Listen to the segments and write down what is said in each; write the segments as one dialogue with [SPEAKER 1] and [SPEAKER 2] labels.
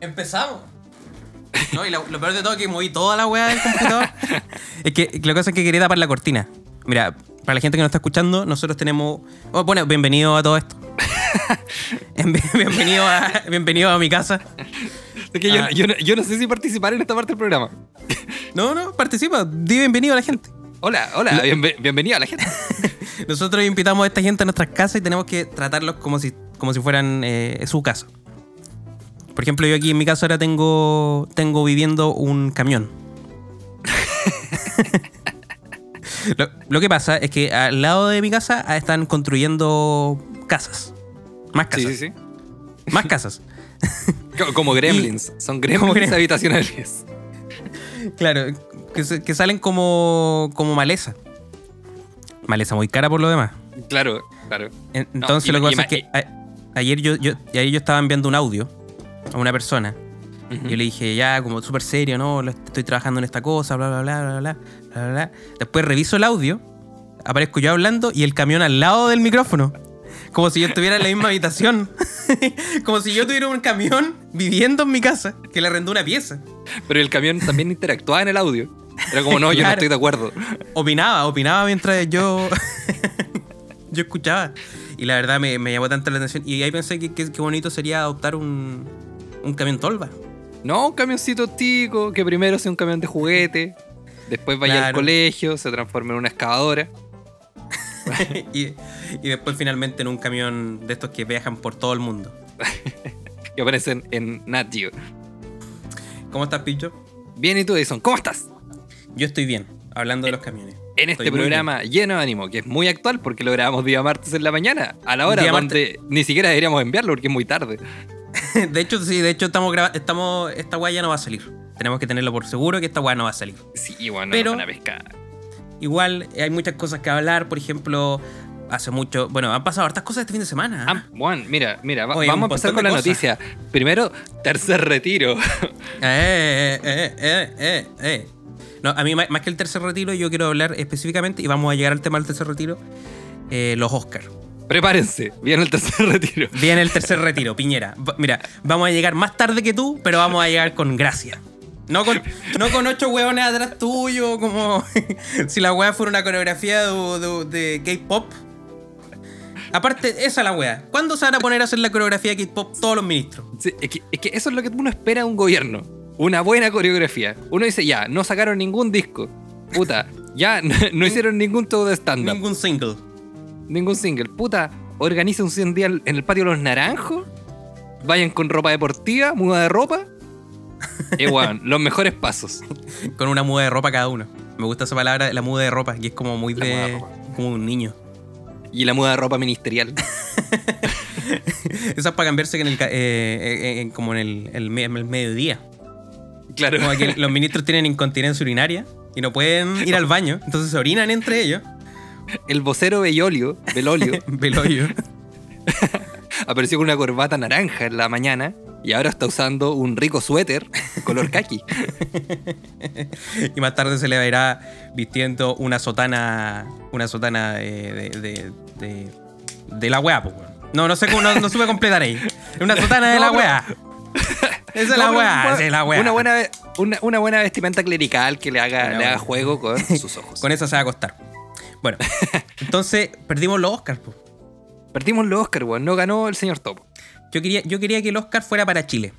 [SPEAKER 1] Empezamos. No, y lo, lo peor de todo es que moví toda la weá del computador. es que lo que pasa es que quería tapar la cortina. Mira, para la gente que nos está escuchando, nosotros tenemos. oh, bueno, bienvenido a todo esto. Bien- bienvenido, a, bienvenido a mi casa.
[SPEAKER 2] Es que yo,
[SPEAKER 1] Ah.
[SPEAKER 2] yo no, yo no sé si participar en esta parte del programa.
[SPEAKER 1] No, no, participa. Di bienvenido a la gente.
[SPEAKER 2] Hola, hola, bienve- bienvenida a la gente.
[SPEAKER 1] Nosotros invitamos a esta gente a nuestras casas y tenemos que tratarlos como si, como si fueran eh, su casa. Por ejemplo, yo aquí en mi casa ahora tengo, tengo viviendo un camión. lo, lo que pasa es que al lado de mi casa ah, están construyendo casas. Más casas.
[SPEAKER 2] Sí, sí, sí.
[SPEAKER 1] Más casas.
[SPEAKER 2] Co- Como gremlins. Son gremlins
[SPEAKER 1] Como
[SPEAKER 2] habitacionales.
[SPEAKER 1] Claro, que, que salen como, como maleza maleza muy cara por lo demás.
[SPEAKER 2] Claro, claro.
[SPEAKER 1] Entonces lo que pasa es que ayer yo, yo, ayer yo estaba enviando un audio a una persona. Uh. Yo le dije, ya, como súper serio, ¿no? Estoy trabajando en esta cosa, bla, bla, bla, bla, bla, bla, bla. Después reviso el audio, aparezco yo hablando y el camión al lado del micrófono. Como si yo estuviera en la misma habitación. como si yo tuviera un camión viviendo en mi casa, que le arrendó una pieza.
[SPEAKER 2] Pero el camión también interactuaba en el audio. Era como, no, yo no estoy de acuerdo.
[SPEAKER 1] Opinaba, opinaba mientras yo. yo escuchaba. Y la verdad me, me llamó tanto la atención. Y ahí pensé que qué bonito sería adoptar un, un camión tolva.
[SPEAKER 2] No, un camioncito tico, que primero sea un camión de juguete, después vaya al colegio, se transforme en una excavadora.
[SPEAKER 1] y, y después finalmente en un camión de estos que viajan por todo el mundo.
[SPEAKER 2] Y aparecen en Nat Geo.
[SPEAKER 1] ¿Cómo estás, Picho?
[SPEAKER 2] Bien, ¿y tú, Edison? ¿Cómo estás?
[SPEAKER 1] Yo estoy bien, hablando de los camiones.
[SPEAKER 2] En este
[SPEAKER 1] Estoy
[SPEAKER 2] programa lleno de ánimo, que es muy actual porque lo grabamos día martes en la mañana, a la hora
[SPEAKER 1] Día
[SPEAKER 2] donde ni siquiera deberíamos enviarlo porque es muy tarde.
[SPEAKER 1] de hecho, sí, de hecho estamos grabando. Estamos, esta ya no va a salir. Tenemos que tenerlo por seguro que esta weá no va a salir.
[SPEAKER 2] Sí, bueno,
[SPEAKER 1] Pero-
[SPEAKER 2] una pescada.
[SPEAKER 1] Igual hay muchas cosas que hablar. Por ejemplo, hace mucho. Bueno, han pasado hartas cosas este fin de semana.
[SPEAKER 2] Ah, Juan, mira, mira, va-
[SPEAKER 1] Oye,
[SPEAKER 2] vamos a empezar con la
[SPEAKER 1] cosas.
[SPEAKER 2] noticia. Primero, tercer retiro.
[SPEAKER 1] Eh, eh, eh, eh, eh. No, a mí más que el tercer retiro, yo quiero hablar específicamente, y vamos a llegar al tema del tercer retiro, eh, los Oscars.
[SPEAKER 2] Prepárense, viene el tercer retiro.
[SPEAKER 1] Viene el tercer retiro, Piñera. Mira, vamos a llegar más tarde que tú, pero vamos a llegar con gracia. No con, no con ocho hueones atrás tuyo, como si la wea fuera una coreografía de, de- de K-pop. Aparte, esa es la wea. ¿Cuándo se van a poner a hacer la coreografía de K-pop todos los ministros?
[SPEAKER 2] Sí, es, que, es que eso es lo que uno espera de un gobierno. Una buena coreografía. Uno dice, ya, no sacaron ningún disco. Puta, ya no, no hicieron ningún show de stand-up.
[SPEAKER 1] Ningún single.
[SPEAKER 2] Ningún single. Puta, organicen un día en el patio de los naranjos. Vayan con ropa deportiva, muda de ropa. Y bueno, los mejores pasos.
[SPEAKER 1] Con una muda de ropa cada uno. Me gusta esa palabra, la muda de ropa, que es como muy
[SPEAKER 2] de
[SPEAKER 1] como un niño.
[SPEAKER 2] Y la muda de ropa ministerial.
[SPEAKER 1] Esa es para cambiarse en el, ca- eh, eh, eh, como en el, el mediodía.
[SPEAKER 2] Claro.
[SPEAKER 1] Como que los ministros tienen incontinencia urinaria y no pueden ir al baño, entonces se orinan entre ellos.
[SPEAKER 2] El vocero Bellolio, Belolio,
[SPEAKER 1] Veloyo.
[SPEAKER 2] apareció con una corbata naranja en la mañana y ahora está usando un rico suéter color kaki.
[SPEAKER 1] y más tarde se le verá vistiendo una sotana. Una sotana eh, de, de, de, de la weá, pues. No, no sé cómo, no, no supe completar ahí. Una sotana de
[SPEAKER 2] No,
[SPEAKER 1] la weá. Esa es la weá,
[SPEAKER 2] una-
[SPEAKER 1] esa es la weá.
[SPEAKER 2] Una buena, una, una buena vestimenta clerical que le haga, le haga juego con sus ojos.
[SPEAKER 1] Con esa se va a acostar. Bueno, entonces perdimos los Oscars.
[SPEAKER 2] Perdimos los Oscar, weón. No ganó el señor Topo.
[SPEAKER 1] Yo quería, yo quería que el Oscar fuera para Chile.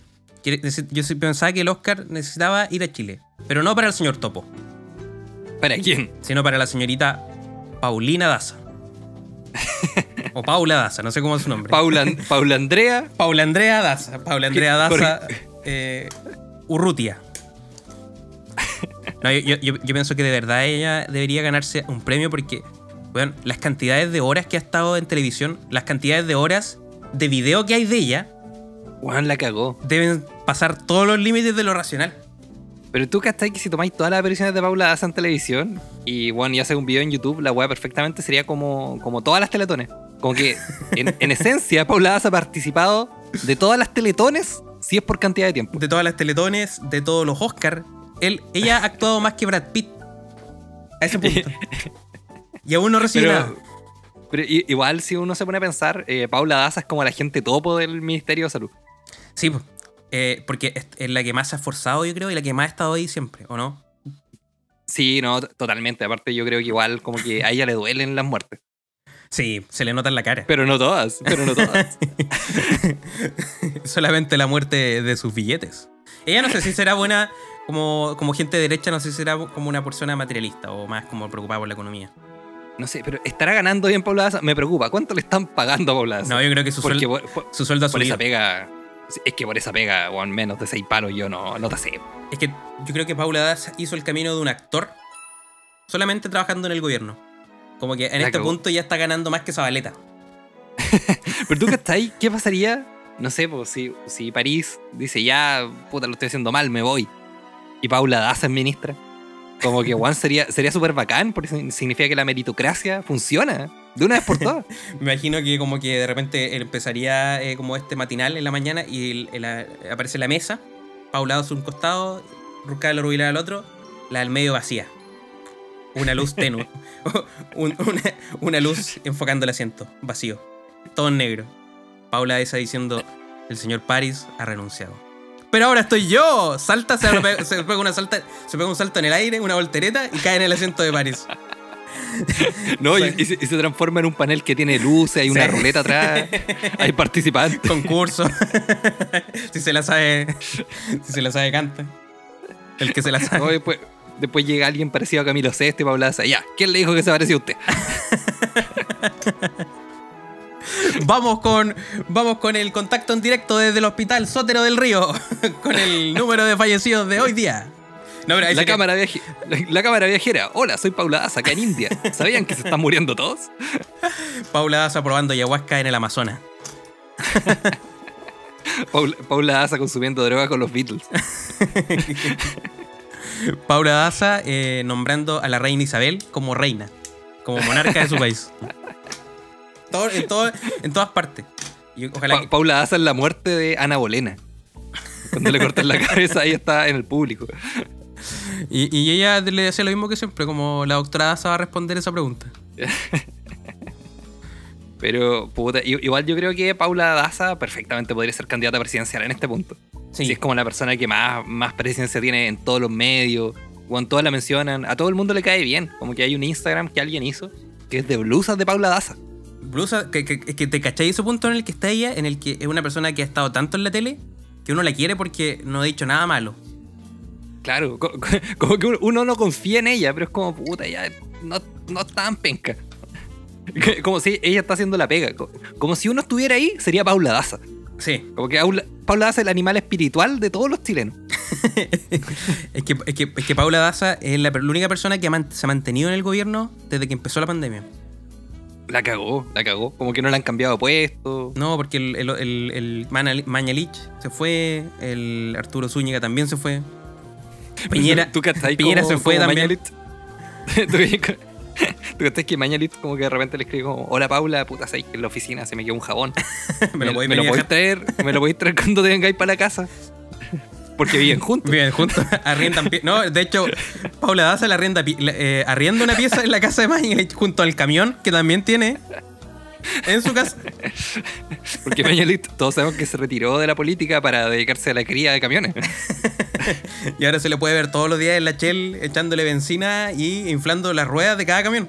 [SPEAKER 1] Yo pensaba que el Oscar necesitaba ir a Chile. Pero no para el señor Topo,
[SPEAKER 2] ¿Para quién?
[SPEAKER 1] sino para la señorita Paulina Daza. O Paula Daza, no sé cómo es su nombre.
[SPEAKER 2] Paula, Paula Andrea.
[SPEAKER 1] Paula Andrea Daza. Paula Andrea. Daza eh, Urrutia. No, yo, yo- yo- yo pienso que de verdad ella debería ganarse un premio porque, bueno, las cantidades de horas que ha estado en televisión, las cantidades de horas de video que hay de ella,
[SPEAKER 2] Juan la cagó.
[SPEAKER 1] deben pasar todos los límites de lo racional.
[SPEAKER 2] Pero tú cachai que si tomáis todas las apariciones de Paula Daza en televisión y bueno, y hace un video en YouTube, la weá perfectamente sería como, como todas las teletones. Como que en, en esencia Paula Daza ha participado de todas las teletones si es por cantidad de tiempo.
[SPEAKER 1] De todas las teletones, de todos los Oscars. Él, ella ha actuado más que Brad Pitt. A ese punto. Y aún no recibe
[SPEAKER 2] Pero,
[SPEAKER 1] nada.
[SPEAKER 2] Pero igual, si uno se pone a pensar, eh, Paula Daza es como la gente topo del Ministerio de Salud.
[SPEAKER 1] Sí. Eh, porque es, la que más se ha esforzado, yo creo, y la que más ha estado ahí siempre, ¿o no?
[SPEAKER 2] Sí, no, totalmente. Aparte, yo creo que igual como que a ella le duelen las muertes.
[SPEAKER 1] Sí, se le nota en la cara.
[SPEAKER 2] Pero no todas, pero no todas.
[SPEAKER 1] Solamente la muerte de sus billetes. Ella no sé si será buena como, como gente de derecha, no sé si será como una persona materialista o más como preocupada por la economía.
[SPEAKER 2] No sé, pero ¿estará ganando bien Daza? Me preocupa. ¿Cuánto le están pagando a Daza?
[SPEAKER 1] No, yo creo que su,
[SPEAKER 2] Porque
[SPEAKER 1] suel-
[SPEAKER 2] por, por-
[SPEAKER 1] su sueldo ha
[SPEAKER 2] por esa pega... Es que por esa pega, o menos de seis palos, yo no, no te sé.
[SPEAKER 1] Es que yo creo que Paula Daza hizo el camino de un actor solamente trabajando en el gobierno. Como que en
[SPEAKER 2] La
[SPEAKER 1] este punto ya está ganando más que Zabaleta.
[SPEAKER 2] Pero tú que estás ahí, ¿qué pasaría? No sé, pues si, si París dice ya, puta, lo estoy haciendo mal, me voy. Y Paula Daza es ministra. Como que Juan sería sería súper bacán, porque significa que la meritocracia funciona de una vez por todas.
[SPEAKER 1] Me imagino que como que de repente él empezaría eh, como este matinal en la mañana y aparece la mesa, Paula a un costado, Rucala Rubilar al otro, la del medio vacía. Una luz tenue. Un- una, una luz enfocando el asiento, vacío. Todo en negro. Paula Daza diciendo, el señor Paris ha renunciado. Pero ahora estoy yo. Salta, se pega, se pega una salta, se pega un salto en el aire, una voltereta y cae en el asiento de Paris.
[SPEAKER 2] No, y, se, y se transforma en un panel que tiene luces, hay una ruleta atrás, hay participantes.
[SPEAKER 1] concurso. si se la sabe, si se la sabe canta. El que se la
[SPEAKER 2] No,
[SPEAKER 1] sabe.
[SPEAKER 2] después, después llega alguien parecido a Camilo Sesto y Paula Daza. Ya, ¿quién le dijo que se parecía a usted?
[SPEAKER 1] Vamos con, vamos con el contacto en directo desde el hospital Sótero del Río, con el número de fallecidos de hoy día. No,
[SPEAKER 2] La
[SPEAKER 1] que-
[SPEAKER 2] cámara, viaje- la, la cámara viajera. Hola, soy Paula Daza, acá en India. ¿Sabían que se están muriendo todos?
[SPEAKER 1] Paula Daza probando ayahuasca en el Amazonas.
[SPEAKER 2] Paula, Paula Daza consumiendo droga con los Beatles.
[SPEAKER 1] Paula Daza eh, nombrando a la reina Isabel como reina, como monarca de su país. Todo- en, todo- en todas partes. Y ojalá
[SPEAKER 2] Pa-
[SPEAKER 1] que-
[SPEAKER 2] Paula Daza es la muerte de Ana Bolena. Cuando le cortan la cabeza, ahí está en el público.
[SPEAKER 1] y, y ella le decía lo mismo que siempre, como la doctora Daza va a responder esa pregunta.
[SPEAKER 2] Pero, puta, igual yo creo que Paula Daza perfectamente podría ser candidata presidencial en este punto.
[SPEAKER 1] Sí.
[SPEAKER 2] Si es como la persona que más, más presencia tiene en todos los medios, o en todas la mencionan, a todo el mundo le cae bien. Como que hay un Instagram que alguien hizo que es de blusas de Paula Daza.
[SPEAKER 1] Blusa, que, que, que te cacháis ese punto en el que está ella, en el que es una persona que ha estado tanto en la tele que uno la quiere porque no ha dicho nada malo.
[SPEAKER 2] Claro, co- co- como que uno- no confía en ella, pero es como, puta, ya no, no es tan penca. Como si ella está haciendo la pega. co- Como si uno estuviera ahí, sería Paula Daza.
[SPEAKER 1] Sí,
[SPEAKER 2] Como que Paula, Daza es el animal espiritual de todos los chilenos.
[SPEAKER 1] es que, es que, es que Paula Daza es la, la única persona que man- se ha mantenido en el gobierno desde que empezó la pandemia.
[SPEAKER 2] La cagó, la cagó. Como que no le han cambiado puesto.
[SPEAKER 1] No, porque el, el, el, Mañalich se fue, el Arturo Zúñiga también se fue. Piñera,
[SPEAKER 2] ¿Tú
[SPEAKER 1] Piñera
[SPEAKER 2] como-
[SPEAKER 1] se fue también.
[SPEAKER 2] Mañalit? ¿Tú, ¿Tú cachai que Mañalit como que de repente le escribe como, hola Paula, puta, que en la oficina se me quedó un jabón.
[SPEAKER 1] me lo voy
[SPEAKER 2] me lo podéis traer, me lo podéis traer cuando te vengáis para la casa. Porque viven juntos.
[SPEAKER 1] Viven juntos, arriendan No, de hecho, Paula Daza le arrienda, eh, arrienda una pieza en la casa de Mañalich junto al camión que también tiene en su casa.
[SPEAKER 2] Porque Mañalit, todos sabemos que se retiró de la política para dedicarse a la cría de camiones.
[SPEAKER 1] Y ahora se le puede ver todos los días en la Shell echándole benzina y inflando las ruedas de cada camión.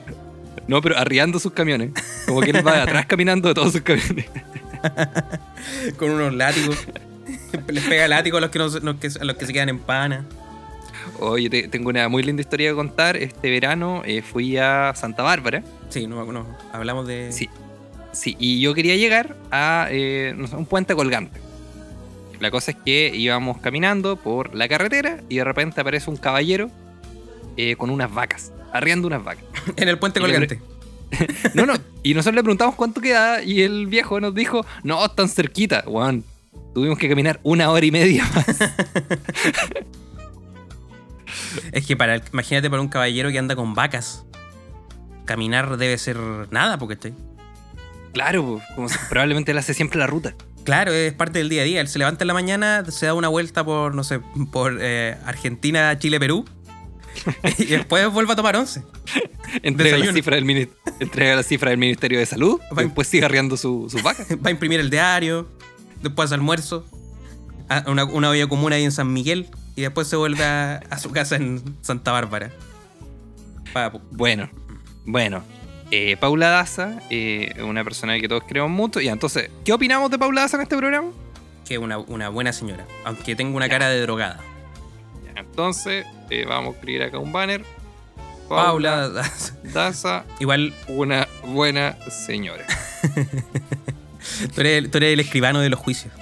[SPEAKER 2] No, pero arriando sus camiones. Como que él va atrás caminando de todos sus camiones.
[SPEAKER 1] Con unos látigos. Les pega látigo a los que, no se- los que, a los que se quedan en pana.
[SPEAKER 2] Oye, te- tengo una muy linda historia que contar. Este verano eh, fui a Santa Bárbara.
[SPEAKER 1] Sí, no, no, hablamos de.
[SPEAKER 2] Sí. Sí, y yo quería llegar a eh, un puente colgante. La cosa es que íbamos caminando por la carretera y de repente aparece un caballero eh, con unas vacas, arriando unas vacas.
[SPEAKER 1] En el puente colgante.
[SPEAKER 2] No, no, y nosotros le preguntamos cuánto queda y el viejo nos dijo, no, tan cerquita, weón. Tuvimos que caminar una hora y media más.
[SPEAKER 1] Es que para, imagínate para un caballero que anda con vacas. Caminar debe ser nada, porque estoy.
[SPEAKER 2] Claro, po, como si- probablemente él hace siempre la ruta.
[SPEAKER 1] Claro, es parte del día a día. Él se levanta en la mañana, se da una vuelta por, no sé, por eh, Argentina, Chile, Perú. y después vuelve a tomar once.
[SPEAKER 2] Entrega la, cifra del entrega la cifra del Ministerio de Salud,
[SPEAKER 1] Va-
[SPEAKER 2] y después sigue arriando su, su vaca.
[SPEAKER 1] Va a imprimir el diario, después almuerzo, a una, una olla común ahí en San Miguel y después se vuelve a, a su casa en Santa Bárbara.
[SPEAKER 2] Bueno, bueno. Eh, Paula Daza, eh, una persona que todos queremos mucho. Y entonces, ¿qué opinamos de Paula Daza en este programa?
[SPEAKER 1] que es una, una buena señora, aunque tenga una cara de drogada.
[SPEAKER 2] Ya, entonces, eh, vamos a escribir acá un banner.
[SPEAKER 1] Paula,
[SPEAKER 2] Daza,
[SPEAKER 1] igual
[SPEAKER 2] una buena señora.
[SPEAKER 1] tú eres, tú eres el escribano de los juicios.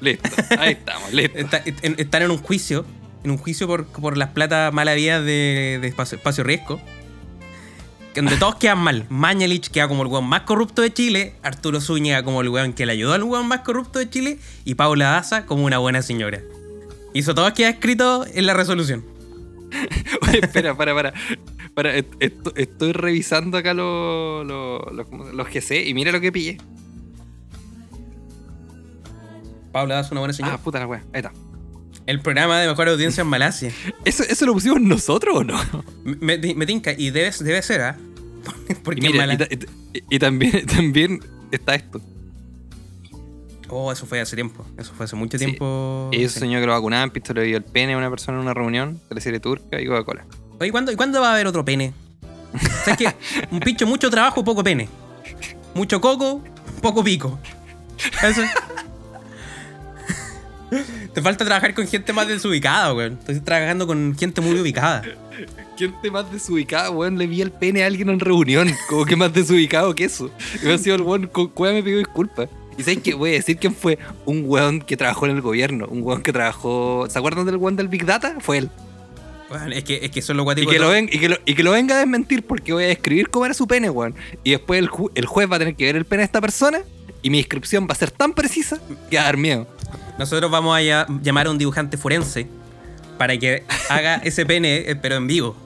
[SPEAKER 2] Listo, ahí estamos, listo.
[SPEAKER 1] Está- en- están en un juicio, en un juicio por, por las platas mala vida de, de espacio, espacio riesgo. Donde todos quedan mal. Mañalich queda como el weón más corrupto de Chile. Arturo Zúñiga como el weón que le ayudó al weón más corrupto de Chile. Y Paula Daza como una buena señora. Y eso todo queda escrito en la resolución.
[SPEAKER 2] Oye, espera, para, para. para est- esto- estoy revisando acá los los- los- los GC y mira lo que pillé.
[SPEAKER 1] Paula Daza, una buena señora.
[SPEAKER 2] Ah, puta la wea. Ahí está.
[SPEAKER 1] El programa de mejor audiencia en Malasia.
[SPEAKER 2] ¿Eso, ¿Eso lo pusimos nosotros o no?
[SPEAKER 1] Me, me- me tinca. Y debe, debe ser, ¿ah? Porque
[SPEAKER 2] Y, mira,
[SPEAKER 1] Mala-
[SPEAKER 2] y, y y también, también está esto.
[SPEAKER 1] Oh, eso fue hace tiempo. Eso fue hace mucho
[SPEAKER 2] Sí.
[SPEAKER 1] tiempo.
[SPEAKER 2] Ellos
[SPEAKER 1] Sí.
[SPEAKER 2] soñó que lo vacunaban, pistola le dio el pene a una persona en una reunión, teleserie turca y Coca-Cola.
[SPEAKER 1] Oye, ¿cuándo, ¿y cuándo va a haber otro pene? ¿Sabes qué? Un pincho, mucho trabajo, poco pene. Mucho coco, poco pico. Eso. Te falta trabajar con gente más desubicada, weón. Estoy trabajando con gente muy ubicada.
[SPEAKER 2] Gente más desubicada, weón, le vi el pene a alguien en reunión. Como que más desubicado que eso. Y me ha sido el weón, con cueva me pidió disculpas. Y sabes que voy a decir quién fue un weón que trabajó en el gobierno. Un weón que trabajó. ¿Se acuerdan del weón del Big Data? Fue él.
[SPEAKER 1] Weón, es que, es que son los
[SPEAKER 2] Y que, lo ven, y, que lo, y que lo venga a desmentir porque voy a describir cómo era su pene, weón. Y después el, ju- el juez va a tener que ver el pene de esta persona y mi descripción va a ser tan precisa que va a dar miedo.
[SPEAKER 1] Nosotros vamos a llamar a un dibujante forense para que haga ese pene, eh, pero en vivo.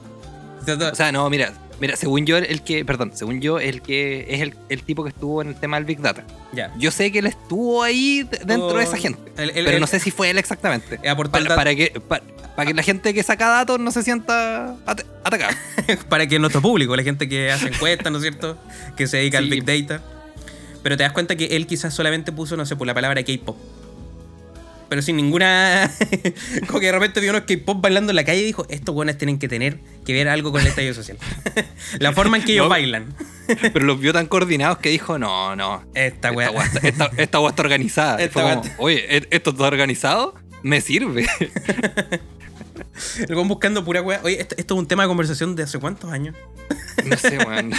[SPEAKER 2] O sea, no, mira, mira, según yo, el que, perdón, según yo, el que es el, el tipo que estuvo en el tema del Big Data.
[SPEAKER 1] ya.
[SPEAKER 2] Yo sé que él estuvo ahí dentro de esa gente.
[SPEAKER 1] El- el-
[SPEAKER 2] pero no sé si fue él exactamente.
[SPEAKER 1] Eh,
[SPEAKER 2] Para, que, para, para que la gente que saca datos no se sienta at- atacada.
[SPEAKER 1] para que nuestro público, la gente que hace encuestas, ¿no es cierto? Que se dedica al. Big Data. Pero te das cuenta que él quizás solamente puso, no sé, por la palabra K-pop. Pero sin ninguna. como que de repente vio unos K-pop bailando en la calle y dijo: Estos buenos tienen que tener que ver algo con el estallido social. la forma en que ellos
[SPEAKER 2] No.
[SPEAKER 1] bailan.
[SPEAKER 2] Pero los vio tan coordinados que dijo, no, no.
[SPEAKER 1] Esta weá.
[SPEAKER 2] esta- esta weá está organizada.
[SPEAKER 1] Esta
[SPEAKER 2] como, Oye, ¿e- ¿esto está organizado? Me sirve.
[SPEAKER 1] El buscando pura weá. Oye, esto, esto es un tema de conversación de hace cuántos años.
[SPEAKER 2] no sé, weón.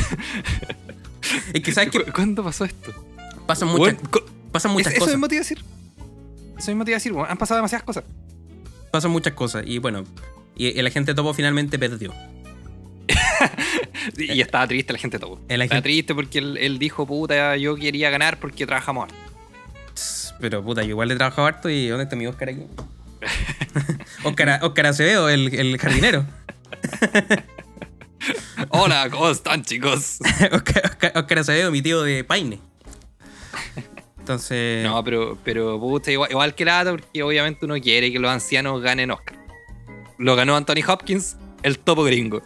[SPEAKER 1] Es que sabes
[SPEAKER 2] ¿Cu- ¿Cuándo pasó esto?
[SPEAKER 1] pasan muchas,
[SPEAKER 2] Weón, co-
[SPEAKER 1] pasan muchas
[SPEAKER 2] eso
[SPEAKER 1] cosas.
[SPEAKER 2] mismo te iba a decir. Eso mismo te iba a decir, weón. Han pasado demasiadas cosas.
[SPEAKER 1] Pasan muchas cosas. Y bueno, y, y la gente topo finalmente perdió.
[SPEAKER 2] Y estaba triste la gente todo.
[SPEAKER 1] El
[SPEAKER 2] Estaba triste porque él, él dijo, puta, yo quería ganar porque trabajamos harto.
[SPEAKER 1] Pero puta, yo igual le trabajo harto y ¿dónde está mi Oscar aquí? Oscar, Oscar Acevedo, el, el jardinero.
[SPEAKER 2] Hola, ¿cómo están, chicos?
[SPEAKER 1] Oscar, Oscar- Oscar Acevedo, mi tío de Paine. Entonces.
[SPEAKER 2] No, pero, pero puta, igual, igual que lata, porque obviamente uno quiere que los ancianos ganen Oscar. Lo ganó Anthony Hopkins, el topo gringo.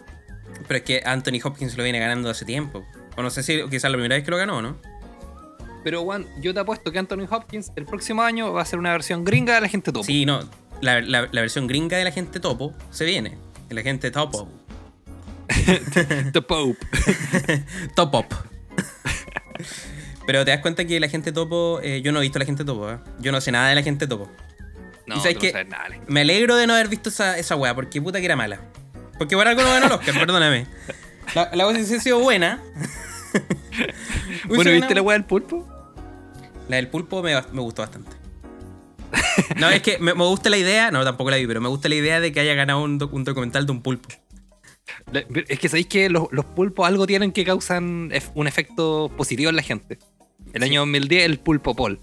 [SPEAKER 1] Pero es que Anthony Hopkins lo viene ganando hace tiempo. O no sé si quizás la primera vez que lo ganó, ¿no?
[SPEAKER 2] Pero, Juan, yo te apuesto que Anthony Hopkins el próximo año va a ser una versión gringa de la gente topo.
[SPEAKER 1] Sí, no. La, la- la versión gringa de la gente topo se viene. De la gente topo.
[SPEAKER 2] Pope.
[SPEAKER 1] Top up. Pero te das cuenta que la gente topo. eh, yo no he visto la gente topo, ¿eh? Yo no sé nada de la gente topo.
[SPEAKER 2] No,
[SPEAKER 1] ¿Y sabes
[SPEAKER 2] tú
[SPEAKER 1] qué?
[SPEAKER 2] no sabes nada. Ale.
[SPEAKER 1] Me alegro de no haber visto esa, esa weá, porque puta que era mala. Porque por algo no ganó el Oscar, perdóname. La, la voz hubiese sido buena.
[SPEAKER 2] Bueno, ¿viste la weá del pulpo?
[SPEAKER 1] La del pulpo me, me gustó bastante. No, es que me, me gusta la idea, no, tampoco la vi, pero me gusta la idea de que haya ganado un, doc- un documental de un pulpo.
[SPEAKER 2] Es que sabéis que los, los pulpos algo tienen que causan un efecto positivo en la gente. El
[SPEAKER 1] Sí.
[SPEAKER 2] año 2010, el pulpo Paul,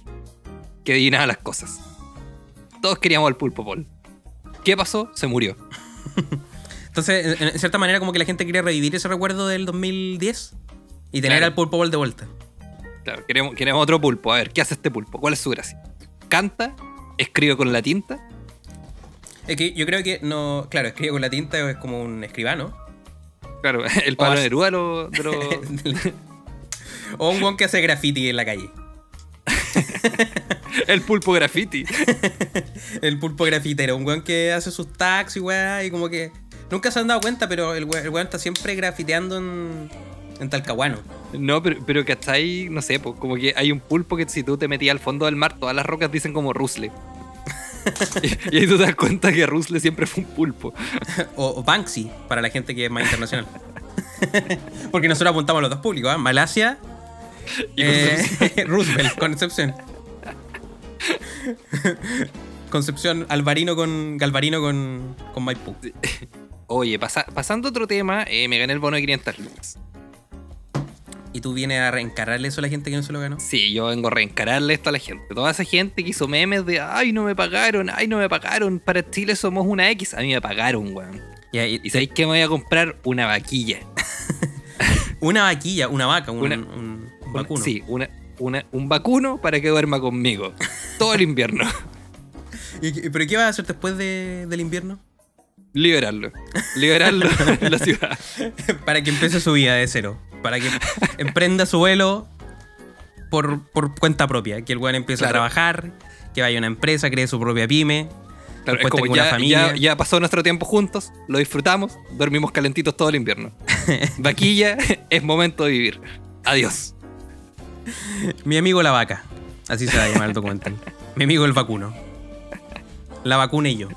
[SPEAKER 2] que adivinaba las cosas. Todos queríamos al pulpo Paul. ¿Qué pasó? Se murió.
[SPEAKER 1] Entonces, en, cierta manera, como que la gente quería revivir ese recuerdo del 2010 y tener
[SPEAKER 2] Claro.
[SPEAKER 1] al pulpo Ball de vuelta.
[SPEAKER 2] Claro, queremos, queremos otro pulpo. A ver, ¿qué hace este pulpo? ¿Cuál es su gracia? ¿Canta? ¿Escribe con la tinta?
[SPEAKER 1] Es que yo creo que no. Claro, escribe con la tinta es como un escribano.
[SPEAKER 2] Claro, el Pablo Neruda lo, de los...
[SPEAKER 1] o un weón que hace graffiti en la calle.
[SPEAKER 2] el pulpo graffiti.
[SPEAKER 1] el pulpo grafitero, un weón que hace sus tags y weá, y como que. Nunca se han dado cuenta, pero el weón, el weón está siempre grafiteando en, en Talcahuano.
[SPEAKER 2] No, pero, pero ahí, no sé, pues, como que hay un pulpo que si tú te metías al fondo del mar, todas las rocas dicen como Rusle. y, ahí tú te das cuenta que Rusle siempre fue un pulpo.
[SPEAKER 1] o, Banksy, para la gente que es más internacional. Porque nosotros apuntamos a los dos públicos, ¿ah? Malasia y eh, Roosevelt, Concepción. Concepción, Alvarino con Galvarino con, con Maipú.
[SPEAKER 2] Oye, pasando a otro tema, eh, me gané el bono de 500 lucas.
[SPEAKER 1] ¿Y tú vienes a reencararle eso a la gente que no se lo ganó?
[SPEAKER 2] Sí, yo vengo a reencararle esto a la gente. Toda esa gente que hizo memes de ay, no me pagaron, ay, no me pagaron. Para Chile somos una X. A mí me pagaron, weón. y, sabéis que me voy a comprar una vaquilla.
[SPEAKER 1] una vaquilla, una vaca, un, vacuno.
[SPEAKER 2] sí, una, un vacuno para que duerma conmigo. Todo el invierno.
[SPEAKER 1] ¿Y, ¿Pero qué vas a hacer después del invierno?
[SPEAKER 2] Liberarlo. Liberarlo en la ciudad.
[SPEAKER 1] Para que empiece su vida de cero. Para que emprenda su vuelo por, cuenta propia. Que el weón empiece a trabajar, que vaya a una empresa, cree su propia pyme.
[SPEAKER 2] Claro, es como ya, familia. Ya, pasó nuestro tiempo juntos, lo disfrutamos, dormimos calentitos todo el invierno. Vaquilla, es momento de vivir. Adiós.
[SPEAKER 1] Mi amigo la vaca. Así se va a llamar el documental. Mi amigo el vacuno. La vacuna y yo.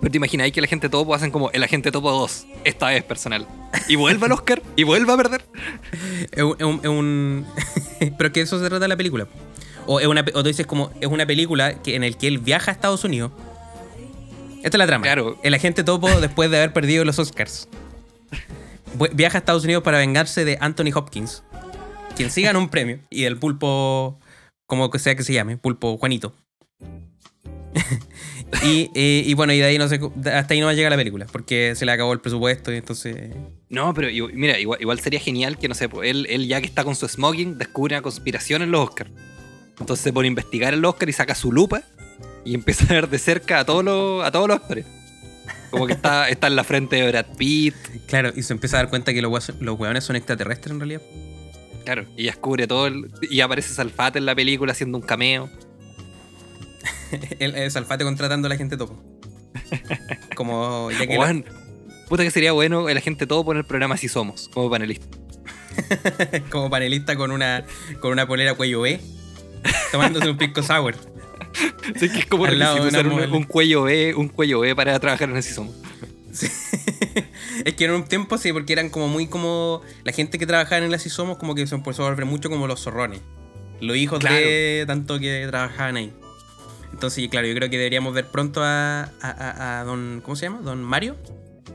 [SPEAKER 2] Pero te imagináis que la gente topo hacen como el agente topo 2, esta vez personal. Y vuelve al Oscar y vuelve a perder.
[SPEAKER 1] Es un. Pero que eso se trata de la película. O, es una, o tú dices como es una película que, en el que él viaja a Estados Unidos. Esta es la trama.
[SPEAKER 2] Claro.
[SPEAKER 1] El agente topo, después de haber perdido los Oscars, viaja a Estados Unidos para vengarse de Anthony Hopkins, quien sí ganó un premio, y del pulpo, como que sea que se llame, pulpo Juanito. Y, bueno, y de ahí no sé, hasta ahí no va a llegar la película, porque se le acabó el presupuesto y entonces...
[SPEAKER 2] No, pero mira, igual, sería genial que, no sé, pues, él, él ya que está con su smoking, descubre una conspiración en los Oscars. Entonces se pone a investigar el Oscar y saca su lupa y empieza a ver de cerca a todos los, a todos los Oscars. Como que está, está en la frente de Brad Pitt.
[SPEAKER 1] Claro, y se empieza a dar cuenta que los, los hueones son extraterrestres en realidad.
[SPEAKER 2] Claro, y descubre todo y aparece Salfate en la película haciendo un cameo.
[SPEAKER 1] el, Salfate contratando a la gente topo. Como ya que.
[SPEAKER 2] puta que sería bueno el agente todo poner el programa Si Somos, como panelista.
[SPEAKER 1] como panelista con una, con una polera cuello B, tomándose un pisco sour.
[SPEAKER 2] Sí, que es como Al lado un, cuello B, un cuello B para trabajar en el Si Somos.
[SPEAKER 1] Es que en un tiempo sí, porque eran como muy como. La gente que trabajaba en el Así Somos, como que se empezó a volver mucho como los zorrones. Los hijos de tanto que trabajaban ahí. Entonces, claro, yo creo que deberíamos ver pronto a, a, don. ¿Cómo se llama? ¿Don Mario?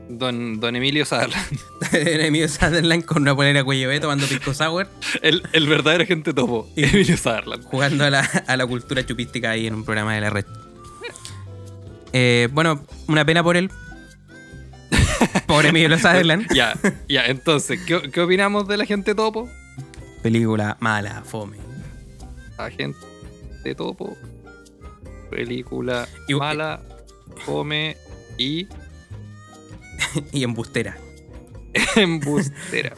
[SPEAKER 2] Don, don Emilio Sutherland.
[SPEAKER 1] Emilio Sutherland con una polera cuello B tomando pisco sour.
[SPEAKER 2] El, el verdadero gente topo, Emilio Sutherland.
[SPEAKER 1] Jugando a la, a la, cultura chupística ahí en un programa de la red. Eh, bueno, una pena por él. Pobre Emilio Sutherland.
[SPEAKER 2] ya, ya, entonces, ¿qué, ¿qué opinamos de la gente topo?
[SPEAKER 1] Película mala, fome.
[SPEAKER 2] Agente topo película mala, come y.
[SPEAKER 1] y embustera.
[SPEAKER 2] embustera.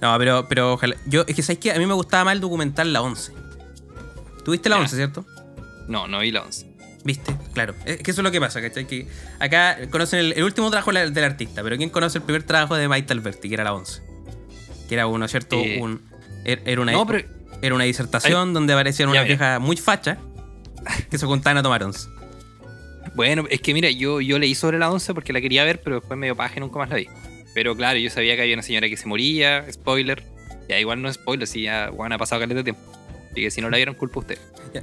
[SPEAKER 1] no, pero, pero ojalá. Yo, es que sabes que a mí me gustaba más el documental La 11. ¿Tuviste la 11, cierto?
[SPEAKER 2] No, no vi la 11.
[SPEAKER 1] ¿Viste? Claro. Es que eso es lo que pasa, ¿cachai? Que acá conocen el, último trabajo del artista, pero ¿quién conoce el primer trabajo de Maite Alberti, que era la 11? Que era uno, ¿cierto? Eh, un, er, era, una, era una disertación donde aparecían una vieja muy facha que se juntaban a tomar once.
[SPEAKER 2] Bueno, es que mira, yo, yo leí sobre la once porque la quería ver, pero después medio paja y nunca más la vi. Pero claro, yo sabía que había una señora que se moría, spoiler. Ya igual no es spoiler, si ya bueno, ha pasado caleta de tiempo. Así que si no la vieron, culpa usted.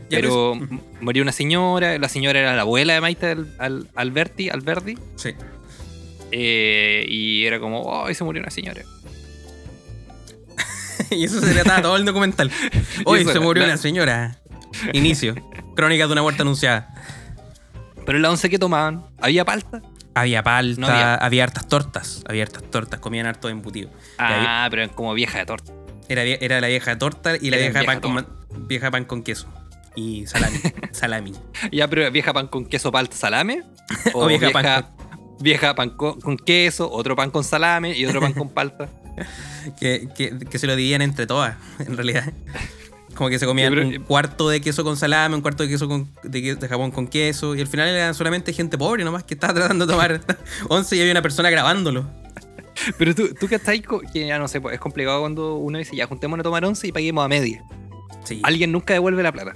[SPEAKER 2] pero murió una señora, la señora era la abuela de Maite al, Alberti, Alberti.
[SPEAKER 1] Sí.
[SPEAKER 2] Eh, y era como, oh, se murió una señora.
[SPEAKER 1] y eso se trataba todo el documental. Hoy se murió una señora. Inicio. Crónica de una muerte anunciada.
[SPEAKER 2] Pero en la once que tomaban, ¿había palta?
[SPEAKER 1] Había palta, había. hartas tortas. Había hartas tortas, comían harto embutido.
[SPEAKER 2] Ah, pero pero como vieja de torta.
[SPEAKER 1] Era, era la vieja de torta y la vieja, pan Con, vieja pan con queso. y salami. salami.
[SPEAKER 2] Ya, pero vieja pan con queso palta salame.
[SPEAKER 1] O vieja pan
[SPEAKER 2] vieja pan con, con queso, otro pan con salame y otro pan con palta.
[SPEAKER 1] Que, que- que se lo dividían entre todas, en realidad. Como que se comían
[SPEAKER 2] pero-
[SPEAKER 1] un cuarto de queso con salame, un cuarto de queso con, de, de jamón con queso. Y al final eran solamente gente pobre nomás que estaba tratando de tomar once y había una persona grabándolo.
[SPEAKER 2] Pero tú, tú que estás ahí, que ya no sé, pues, es complicado cuando uno dice, ya juntémonos a tomar once y paguemos a media.
[SPEAKER 1] Sí.
[SPEAKER 2] Alguien nunca devuelve la plata.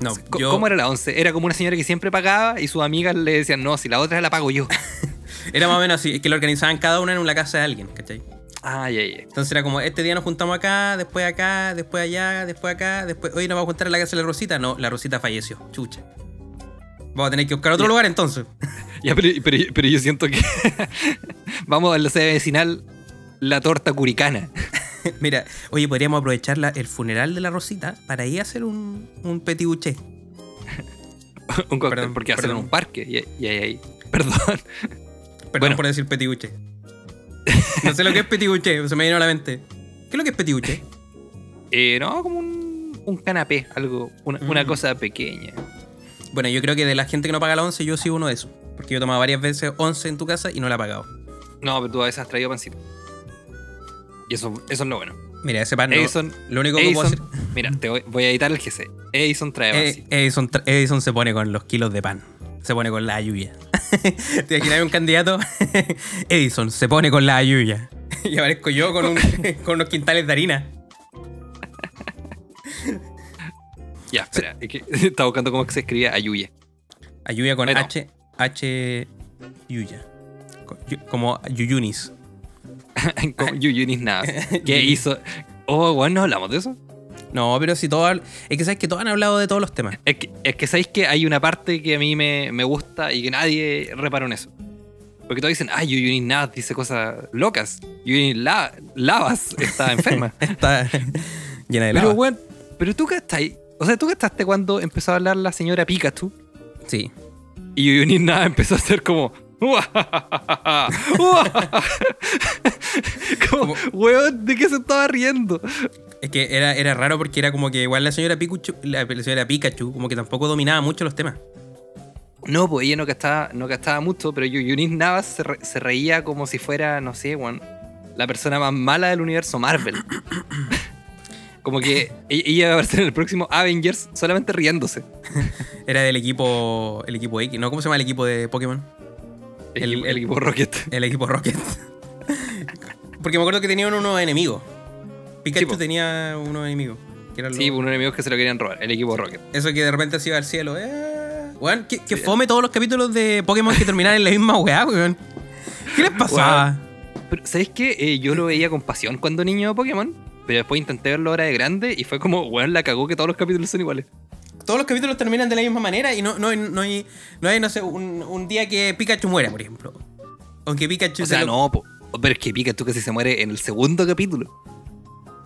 [SPEAKER 1] No, yo-
[SPEAKER 2] ¿Cómo era la once? Era como una señora que siempre pagaba y sus amigas le decían, no, si la otra la pago yo.
[SPEAKER 1] Era más o menos así, que lo organizaban cada una en una casa de alguien, ¿cachai?
[SPEAKER 2] Ah, ya, ya.
[SPEAKER 1] Entonces era como, este día nos juntamos acá, después acá, después allá, después acá, después, hoy nos vamos a juntar en la casa de la Rosita. No, la Rosita falleció, chucha. Vamos a tener que buscar otro lugar entonces.
[SPEAKER 2] Ya, pero, pero- pero yo siento que vamos a la sede vecinal, la torta curicana.
[SPEAKER 1] Mira, oye, podríamos aprovechar la- el funeral de la Rosita para ir a hacer un, un petit bouché.
[SPEAKER 2] un cóctel,
[SPEAKER 1] Perdón,
[SPEAKER 2] porque en un parque. Y, y, y- perdón.
[SPEAKER 1] Perdón
[SPEAKER 2] Bueno.
[SPEAKER 1] por decir petit bouché. No sé lo que es petit bouché, se me vino a la mente. ¿Qué es lo que es petit bouché?
[SPEAKER 2] Eh, no, como un, un canapé, algo, una, una
[SPEAKER 1] Mm.
[SPEAKER 2] cosa pequeña.
[SPEAKER 1] Bueno, yo creo que de la gente que no paga la once, yo soy uno de esos. Porque yo he tomado varias veces once en tu casa y no la he pagado.
[SPEAKER 2] No, pero tú a veces has traído pancito. Y eso, eso es lo bueno.
[SPEAKER 1] Mira, ese pan no. Lo único que puedo hacer.
[SPEAKER 2] mira, te voy, voy a editar el GC. Edison trae
[SPEAKER 1] Eh. Edison, tra- Edison se pone con los kilos de pan. Se pone con la ayuya. ¿Te imaginas un candidato? Edison se pone con la ayuya. Y aparezco yo con, un- con unos quintales de harina.
[SPEAKER 2] Ya, espera, es que estaba buscando cómo se escribía Ayuye.
[SPEAKER 1] Ayuya con
[SPEAKER 2] Bueno.
[SPEAKER 1] H. H. Yuya. Co- yu- Como Yuyunis.
[SPEAKER 2] Como Yuyunis Navas. ¿Qué hizo? Oh, bueno, ¿no hablamos de eso?
[SPEAKER 1] No, pero si todos. Es que sabes que todos han hablado de todos los temas.
[SPEAKER 2] Es que, es que sabéis que hay una parte que a mí me, me gusta y que nadie reparó en eso. Porque todos dicen, ay, Yuyunis Navas dice cosas locas. Yuyunis La- Lavas está enferma.
[SPEAKER 1] Está llena de
[SPEAKER 2] pero,
[SPEAKER 1] lava.
[SPEAKER 2] bueno, pero tú ahí. O sea, tú gastaste cuando empezó a hablar la señora Pikachu
[SPEAKER 1] Sí.
[SPEAKER 2] y Yuyunis Navas empezó a hacer como. como, weón, ¿de qué se estaba riendo?
[SPEAKER 1] Es que era, era raro porque era como que igual la señora Pikachu, la, la señora Pikachu, como que tampoco dominaba mucho los temas.
[SPEAKER 2] No, pues ella no gastaba, no gastaba mucho, pero Yu- Yunis Navas se, re- se reía como si fuera, no sé, weón, la persona más mala del universo Marvel. como que ella va a aparecer en el próximo Avengers solamente riéndose.
[SPEAKER 1] Era del equipo. El equipo X, ¿no? ¿Cómo se llama el equipo de Pokémon?
[SPEAKER 2] El,
[SPEAKER 1] El-
[SPEAKER 2] equipo- Rocket.
[SPEAKER 1] El equipo Rocket. Porque me acuerdo que tenían unos enemigos. Pikachu
[SPEAKER 2] Sí,
[SPEAKER 1] tenía unos enemigos. Que eran
[SPEAKER 2] Sí,
[SPEAKER 1] los-
[SPEAKER 2] unos enemigos que se lo querían robar, el equipo Rocket.
[SPEAKER 1] Eso que de repente se iba al cielo. Eh. Weón, que, que fome todos los capítulos de Pokémon que terminaban en la misma weá, weón. ¿Qué les pasaba?
[SPEAKER 2] Pero, ¿sabéis qué? Eh, yo lo veía con pasión cuando niño de Pokémon, pero después intenté verlo ahora de grande y fue como, weón, la cagó que todos los capítulos son iguales.
[SPEAKER 1] Todos los capítulos terminan de la misma manera y no, no, no hay, no hay, no sé, un, un día que Pikachu muera, por ejemplo. Aunque Pikachu
[SPEAKER 2] O
[SPEAKER 1] se
[SPEAKER 2] sea,
[SPEAKER 1] lo-
[SPEAKER 2] no, po. pero es que Pikachu casi se muere en el segundo capítulo.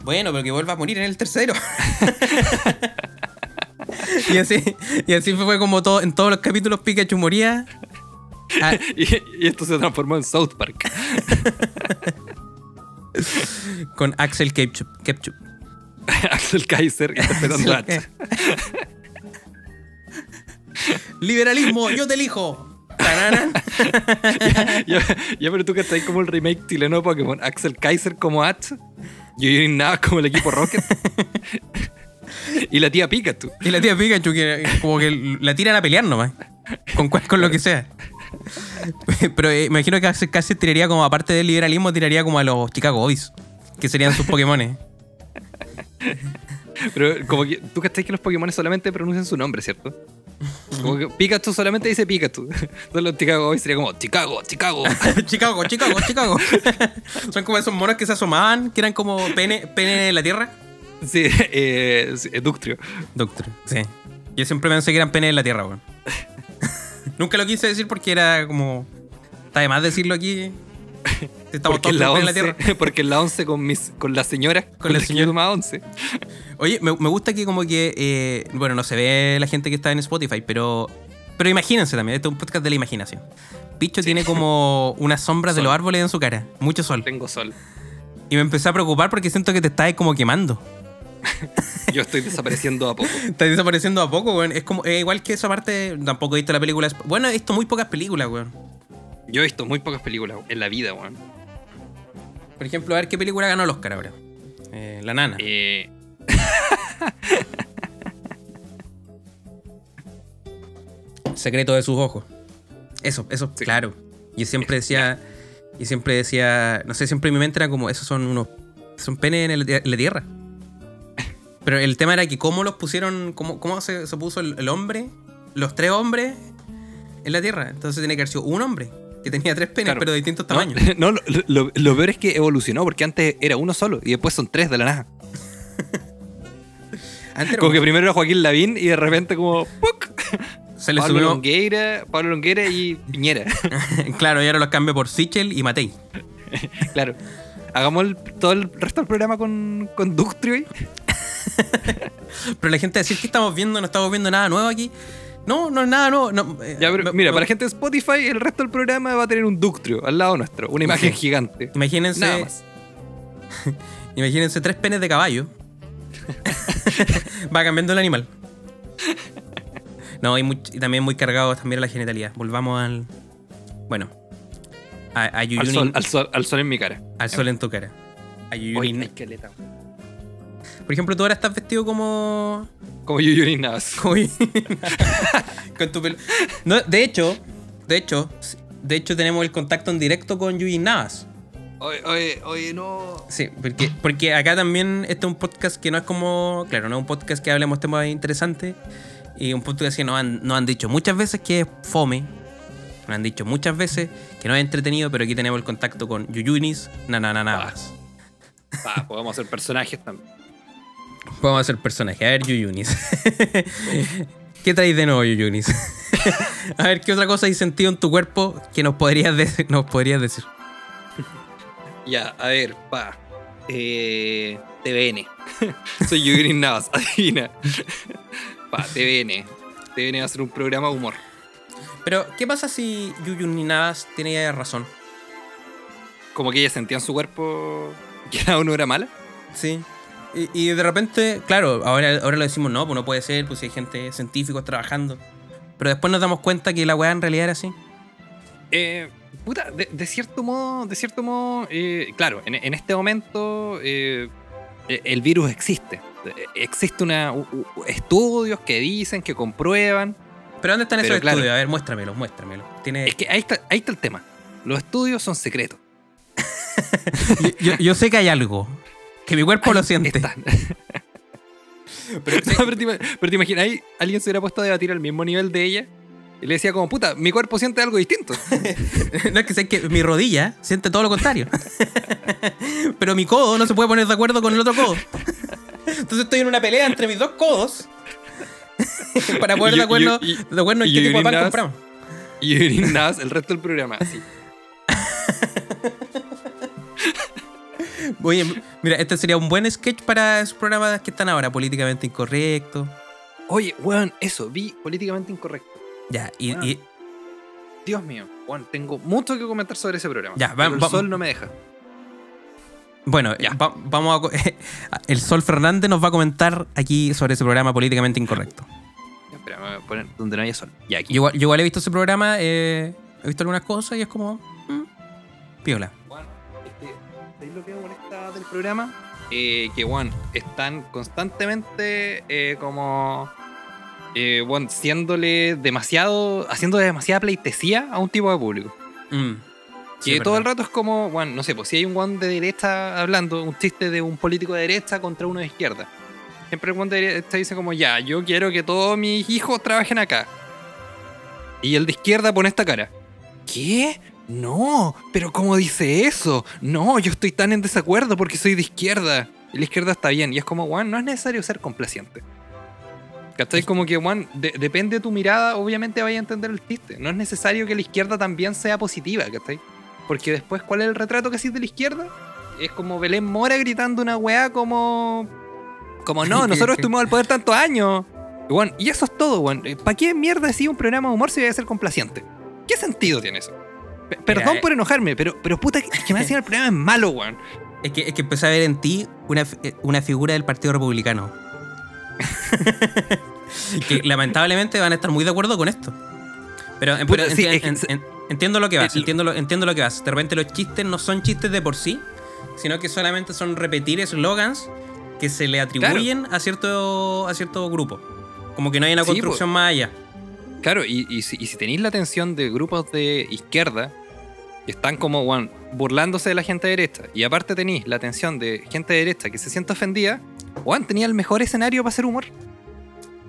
[SPEAKER 1] Bueno, pero que vuelva a morir en el tercero. y así, y así fue como todo, en todos los capítulos Pikachu moría. Ah,
[SPEAKER 2] Y, y esto se transformó en South Park.
[SPEAKER 1] con Axel Ketchup.
[SPEAKER 2] Axel Kaiser interpretando a
[SPEAKER 1] Liberalismo, yo te elijo.
[SPEAKER 2] Ya, ya- ya, pero tú que estás como el remake chileno de Pokémon. Axel Kaiser como H. Yuri nada como el equipo Rocket. y la tía Pikachu.
[SPEAKER 1] Y la tía Pikachu que como que la tiran a pelear nomás. Con, cual- con lo que sea. Pero eh, me imagino que Axel casi tiraría como, aparte del liberalismo, tiraría como a los Chicago Boys. Que serían sus Pokémones.
[SPEAKER 2] Pero como que tú que que los Pokémon solamente pronuncian su nombre, ¿cierto? Como que Pikachu solamente dice Pikachu. Los Chicago Boys sería como Chicago, Chicago.
[SPEAKER 1] Chicago, Chicago, Chicago. Son como esos monos que se asomaban, que eran como pene, pene en la tierra.
[SPEAKER 2] Sí, eh, sí, Ductrio.
[SPEAKER 1] Doctor, sí. Yo siempre pensé que eran pene en la tierra, weón. Nunca lo quise decir porque era como. Está de más decirlo aquí. Estamos
[SPEAKER 2] Porque
[SPEAKER 1] todos
[SPEAKER 2] en, la
[SPEAKER 1] con en la
[SPEAKER 2] 11,
[SPEAKER 1] tierra.
[SPEAKER 2] porque la 11 con, mis, con las señoras, con,
[SPEAKER 1] la
[SPEAKER 2] la
[SPEAKER 1] señora.
[SPEAKER 2] señora 11.
[SPEAKER 1] Oye, me, me gusta que como que, eh, bueno, no se ve la gente que está en Spotify, pero pero imagínense también, este es un podcast de la imaginación. Picho tiene como unas sombras de los árboles en su cara, mucho sol.
[SPEAKER 2] Tengo sol.
[SPEAKER 1] Y me empecé a preocupar porque siento que te estás como quemando.
[SPEAKER 2] Yo estoy desapareciendo a poco.
[SPEAKER 1] Está desapareciendo a poco, weón. Es como, es igual que esa parte. Tampoco he visto la película. Bueno, he visto muy pocas películas, weón.
[SPEAKER 2] Yo he visto muy pocas películas en la vida, weón.
[SPEAKER 1] Por ejemplo, a ver qué película ganó el Oscar ahora. Eh, la nana.
[SPEAKER 2] Eh,
[SPEAKER 1] Secreto de sus ojos. Eso, eso,
[SPEAKER 2] Sí.
[SPEAKER 1] claro. Yo siempre decía. Y siempre decía. No sé, siempre en mi mente era como, esos son unos. Son penes en, el- en la tierra. Pero el tema era que cómo los pusieron. Cómo, cómo se, se puso el, el hombre. Los tres hombres en la tierra. Entonces tenía que haber sido un hombre. Que tenía tres penes,
[SPEAKER 2] Claro.
[SPEAKER 1] pero de distintos tamaños.
[SPEAKER 2] no, lo, lo- lo peor es que evolucionó, porque antes era uno solo y después son tres de la nada.
[SPEAKER 1] Antes
[SPEAKER 2] Como que primero era Joaquín Lavín y de repente como ¡puc!
[SPEAKER 1] se le
[SPEAKER 2] Pablo
[SPEAKER 1] subió.
[SPEAKER 2] Longueira, Pablo Longueira y Piñera.
[SPEAKER 1] claro, y ahora los cambié por Sichel y Matei.
[SPEAKER 2] claro. Hagamos el- todo el resto del programa con, con Ductrio.
[SPEAKER 1] Pero la gente decir que estamos viendo, no estamos viendo nada nuevo aquí. No, no es nada nuevo. no, eh,
[SPEAKER 2] Ya, pero
[SPEAKER 1] me-
[SPEAKER 2] mira, para gente de Spotify, el resto del programa va a tener un Ductrio al lado nuestro, una imagen
[SPEAKER 1] Sí.
[SPEAKER 2] gigante.
[SPEAKER 1] Imagínense,
[SPEAKER 2] Nada más.
[SPEAKER 1] imagínense tres penes de caballo. Va cambiando el animal. No, y, muy- y también muy cargado también a la genitalidad. Volvamos al. Bueno. A, a
[SPEAKER 2] Al sol, al, sol, al sol en mi cara.
[SPEAKER 1] al sol en tu cara. A Yuyuni-. Por ejemplo, tú ahora estás vestido como.
[SPEAKER 2] Como Yuyuri Navas.
[SPEAKER 1] como con tu pelo. No, de hecho, de hecho, de hecho tenemos el contacto en directo con Yuji Navas.
[SPEAKER 2] Oye, oye, oye, no.
[SPEAKER 1] Sí, porque, porque acá también este es un podcast que no es como, claro, no es un podcast que hablemos temas interesantes y un podcast que nos han, nos han dicho muchas veces que es fome, nos han dicho muchas veces que no es entretenido, pero aquí tenemos el contacto con Yuyunis Nanananavas.
[SPEAKER 2] Ah, podemos hacer personajes también.
[SPEAKER 1] Vamos a hacer personaje. A ver, Yuyunis. ¿Qué traes de nuevo, Yuyunis? a ver, ¿qué otra cosa hay sentido en tu cuerpo que nos podrías, de- nos podrías decir?
[SPEAKER 2] Ya, a ver, pa. Eh, TVN. Soy Yuyuri Navas, adivina. Pa, TVN. TVN va a ser un programa de humor.
[SPEAKER 1] Pero, ¿qué pasa si Yuyunis Navas tiene razón?
[SPEAKER 2] Como que ella sentía en su cuerpo que cada uno era mala.
[SPEAKER 1] Sí. Y, y de repente, claro, ahora, ahora lo decimos, no, pues no puede ser, pues si hay gente científicos trabajando. Pero después nos damos cuenta que la weá en realidad era así.
[SPEAKER 2] Eh, puta, de, de cierto modo, de cierto modo, eh, claro, en, en este momento eh, eh, el virus existe. Existe una, u- u- estudios que dicen, que comprueban.
[SPEAKER 1] Pero ¿dónde están
[SPEAKER 2] Pero
[SPEAKER 1] esos
[SPEAKER 2] claro.
[SPEAKER 1] estudios? A ver, muéstramelos, muéstramelos. Tiene...
[SPEAKER 2] Es que ahí está, ahí está el tema. Los estudios son secretos.
[SPEAKER 1] yo, yo- yo sé que hay algo. Que mi cuerpo lo siente.
[SPEAKER 2] están. pero, no, pero te, pero te imaginas, ahí alguien se hubiera puesto a debatir al mismo nivel de ella y le decía como, puta, mi cuerpo siente algo distinto.
[SPEAKER 1] no es que sé que mi rodilla siente todo lo contrario. Pero mi codo no se puede poner de acuerdo con el otro codo. Entonces estoy en una pelea entre mis dos codos. Para poder de acuerdo, de acuerdo en
[SPEAKER 2] y
[SPEAKER 1] qué tipo de pan compramos.
[SPEAKER 2] Y orinabas el resto del programa. Así.
[SPEAKER 1] Oye, mira, este sería un buen sketch para esos programas que están ahora, políticamente incorrecto.
[SPEAKER 2] Oye, weón, eso, vi políticamente incorrecto.
[SPEAKER 1] Ya, y,
[SPEAKER 2] Bueno.
[SPEAKER 1] y-
[SPEAKER 2] Dios mío, weón, tengo mucho que comentar sobre ese programa.
[SPEAKER 1] Ya,
[SPEAKER 2] pero
[SPEAKER 1] va-
[SPEAKER 2] el sol no me deja.
[SPEAKER 1] bueno,
[SPEAKER 2] Ya.
[SPEAKER 1] va- vamos a. El Sol Fernández nos va a comentar aquí sobre ese programa políticamente incorrecto.
[SPEAKER 2] Ya, espera, me voy a poner donde no haya sol. Ya, aquí.
[SPEAKER 1] Yo, igual- yo igual he visto ese programa, eh, he visto algunas cosas y es como. mm, piola.
[SPEAKER 2] Juan, este, ¿sabéis lo que molesta del programa? Eh, que, Juan, están constantemente eh, como. Eh, Juan, siéndole demasiado. haciendo demasiada pleitesía a un tipo de público.
[SPEAKER 1] Mm,
[SPEAKER 2] Que todo el rato es como, bueno, no sé, pues si hay un one de derecha hablando, un chiste de un político de derecha contra uno de izquierda. Siempre el one de derecha dice como, ya, yo quiero que todos mis hijos trabajen acá. Y el de izquierda pone esta cara. ¿Qué? No, pero ¿cómo dice eso? No, yo estoy tan en desacuerdo porque soy de izquierda. Y la izquierda está bien. Y es como, Juan, no es necesario ser complaciente. ¿Cachai? Como que, Juan, de- depende de tu mirada, obviamente vaya a entender el chiste. No es necesario que la izquierda también sea positiva, ¿cachai? Porque después, ¿cuál es el retrato que haces de la izquierda? Es como Belén Mora gritando una weá como... Como no,
[SPEAKER 1] ¿Qué-
[SPEAKER 2] nosotros estuvimos al poder tantos años. Y, weón, y eso es todo, weón. ¿Para qué mierda decía un programa de humor si voy a ser complaciente? ¿Qué sentido tiene eso? Pe- Perdón
[SPEAKER 1] eh.
[SPEAKER 2] por enojarme, pero, pero puta, que- es que me decían el programa es malo, weón.
[SPEAKER 1] Es que, es que empecé a ver en ti una, eh, una figura del Partido Republicano. que lamentablemente van a estar muy de acuerdo con esto. Pero, pero
[SPEAKER 2] Puta, sí,
[SPEAKER 1] enti-
[SPEAKER 2] es que
[SPEAKER 1] en-
[SPEAKER 2] se-
[SPEAKER 1] en- entiendo lo que vas, entiendo lo, entiendo lo que vas. De repente los chistes no son chistes de por sí, sino que solamente son repetir eslogans que se le atribuyen a, cierto, a cierto grupo. Como que no hay una
[SPEAKER 2] Sí,
[SPEAKER 1] construcción más allá.
[SPEAKER 2] Claro, y, y si, y si tenéis la atención de grupos de izquierda que están como weón, burlándose de la gente derecha, y aparte tenéis la atención de gente derecha que se siente ofendida, Juan tenía el mejor escenario para hacer humor.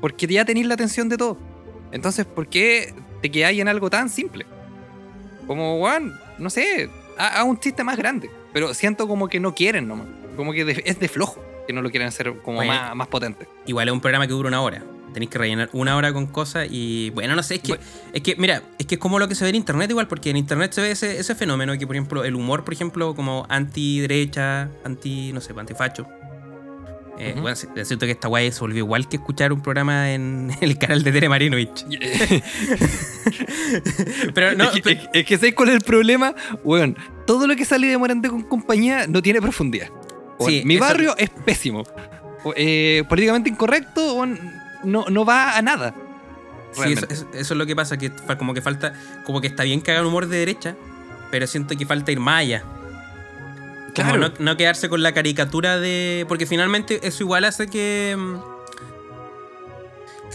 [SPEAKER 2] Porque ya tenéis la atención de todo. Entonces, ¿por qué te quedáis en algo tan simple? Como, Juan, no sé, a, un chiste más grande. Pero siento como que no quieren nomás. Como que de- es de flojo que no lo quieren hacer como
[SPEAKER 1] Bueno.
[SPEAKER 2] más, más potente.
[SPEAKER 1] Igual es un programa que dura una hora. Tenéis que rellenar una hora con cosas y bueno, no sé, es que, es que mira, es que es como lo que se ve en internet igual, porque en internet se ve ese, ese fenómeno que, por ejemplo, el humor, por ejemplo, como anti-derecha, anti, no sé, antifacho. Eh, bueno, es cierto que esta guay se volvió igual que escuchar un programa en el canal de Tere Marinovich. Pero no,
[SPEAKER 2] es, que, es- es que ¿sabes cuál es el problema? Weón, todo lo que sale de Morante con compañía no tiene profundidad.
[SPEAKER 1] Sí,
[SPEAKER 2] mi barrio es pésimo. Eh, políticamente incorrecto, weón, no, no va a nada.
[SPEAKER 1] Sí, eso, eso- eso es lo que pasa, que como que falta, como que está bien que hagan humor de derecha, pero siento que falta ir más allá. Como
[SPEAKER 2] Claro.
[SPEAKER 1] no, no quedarse con la caricatura de. Porque finalmente eso igual hace que. mm,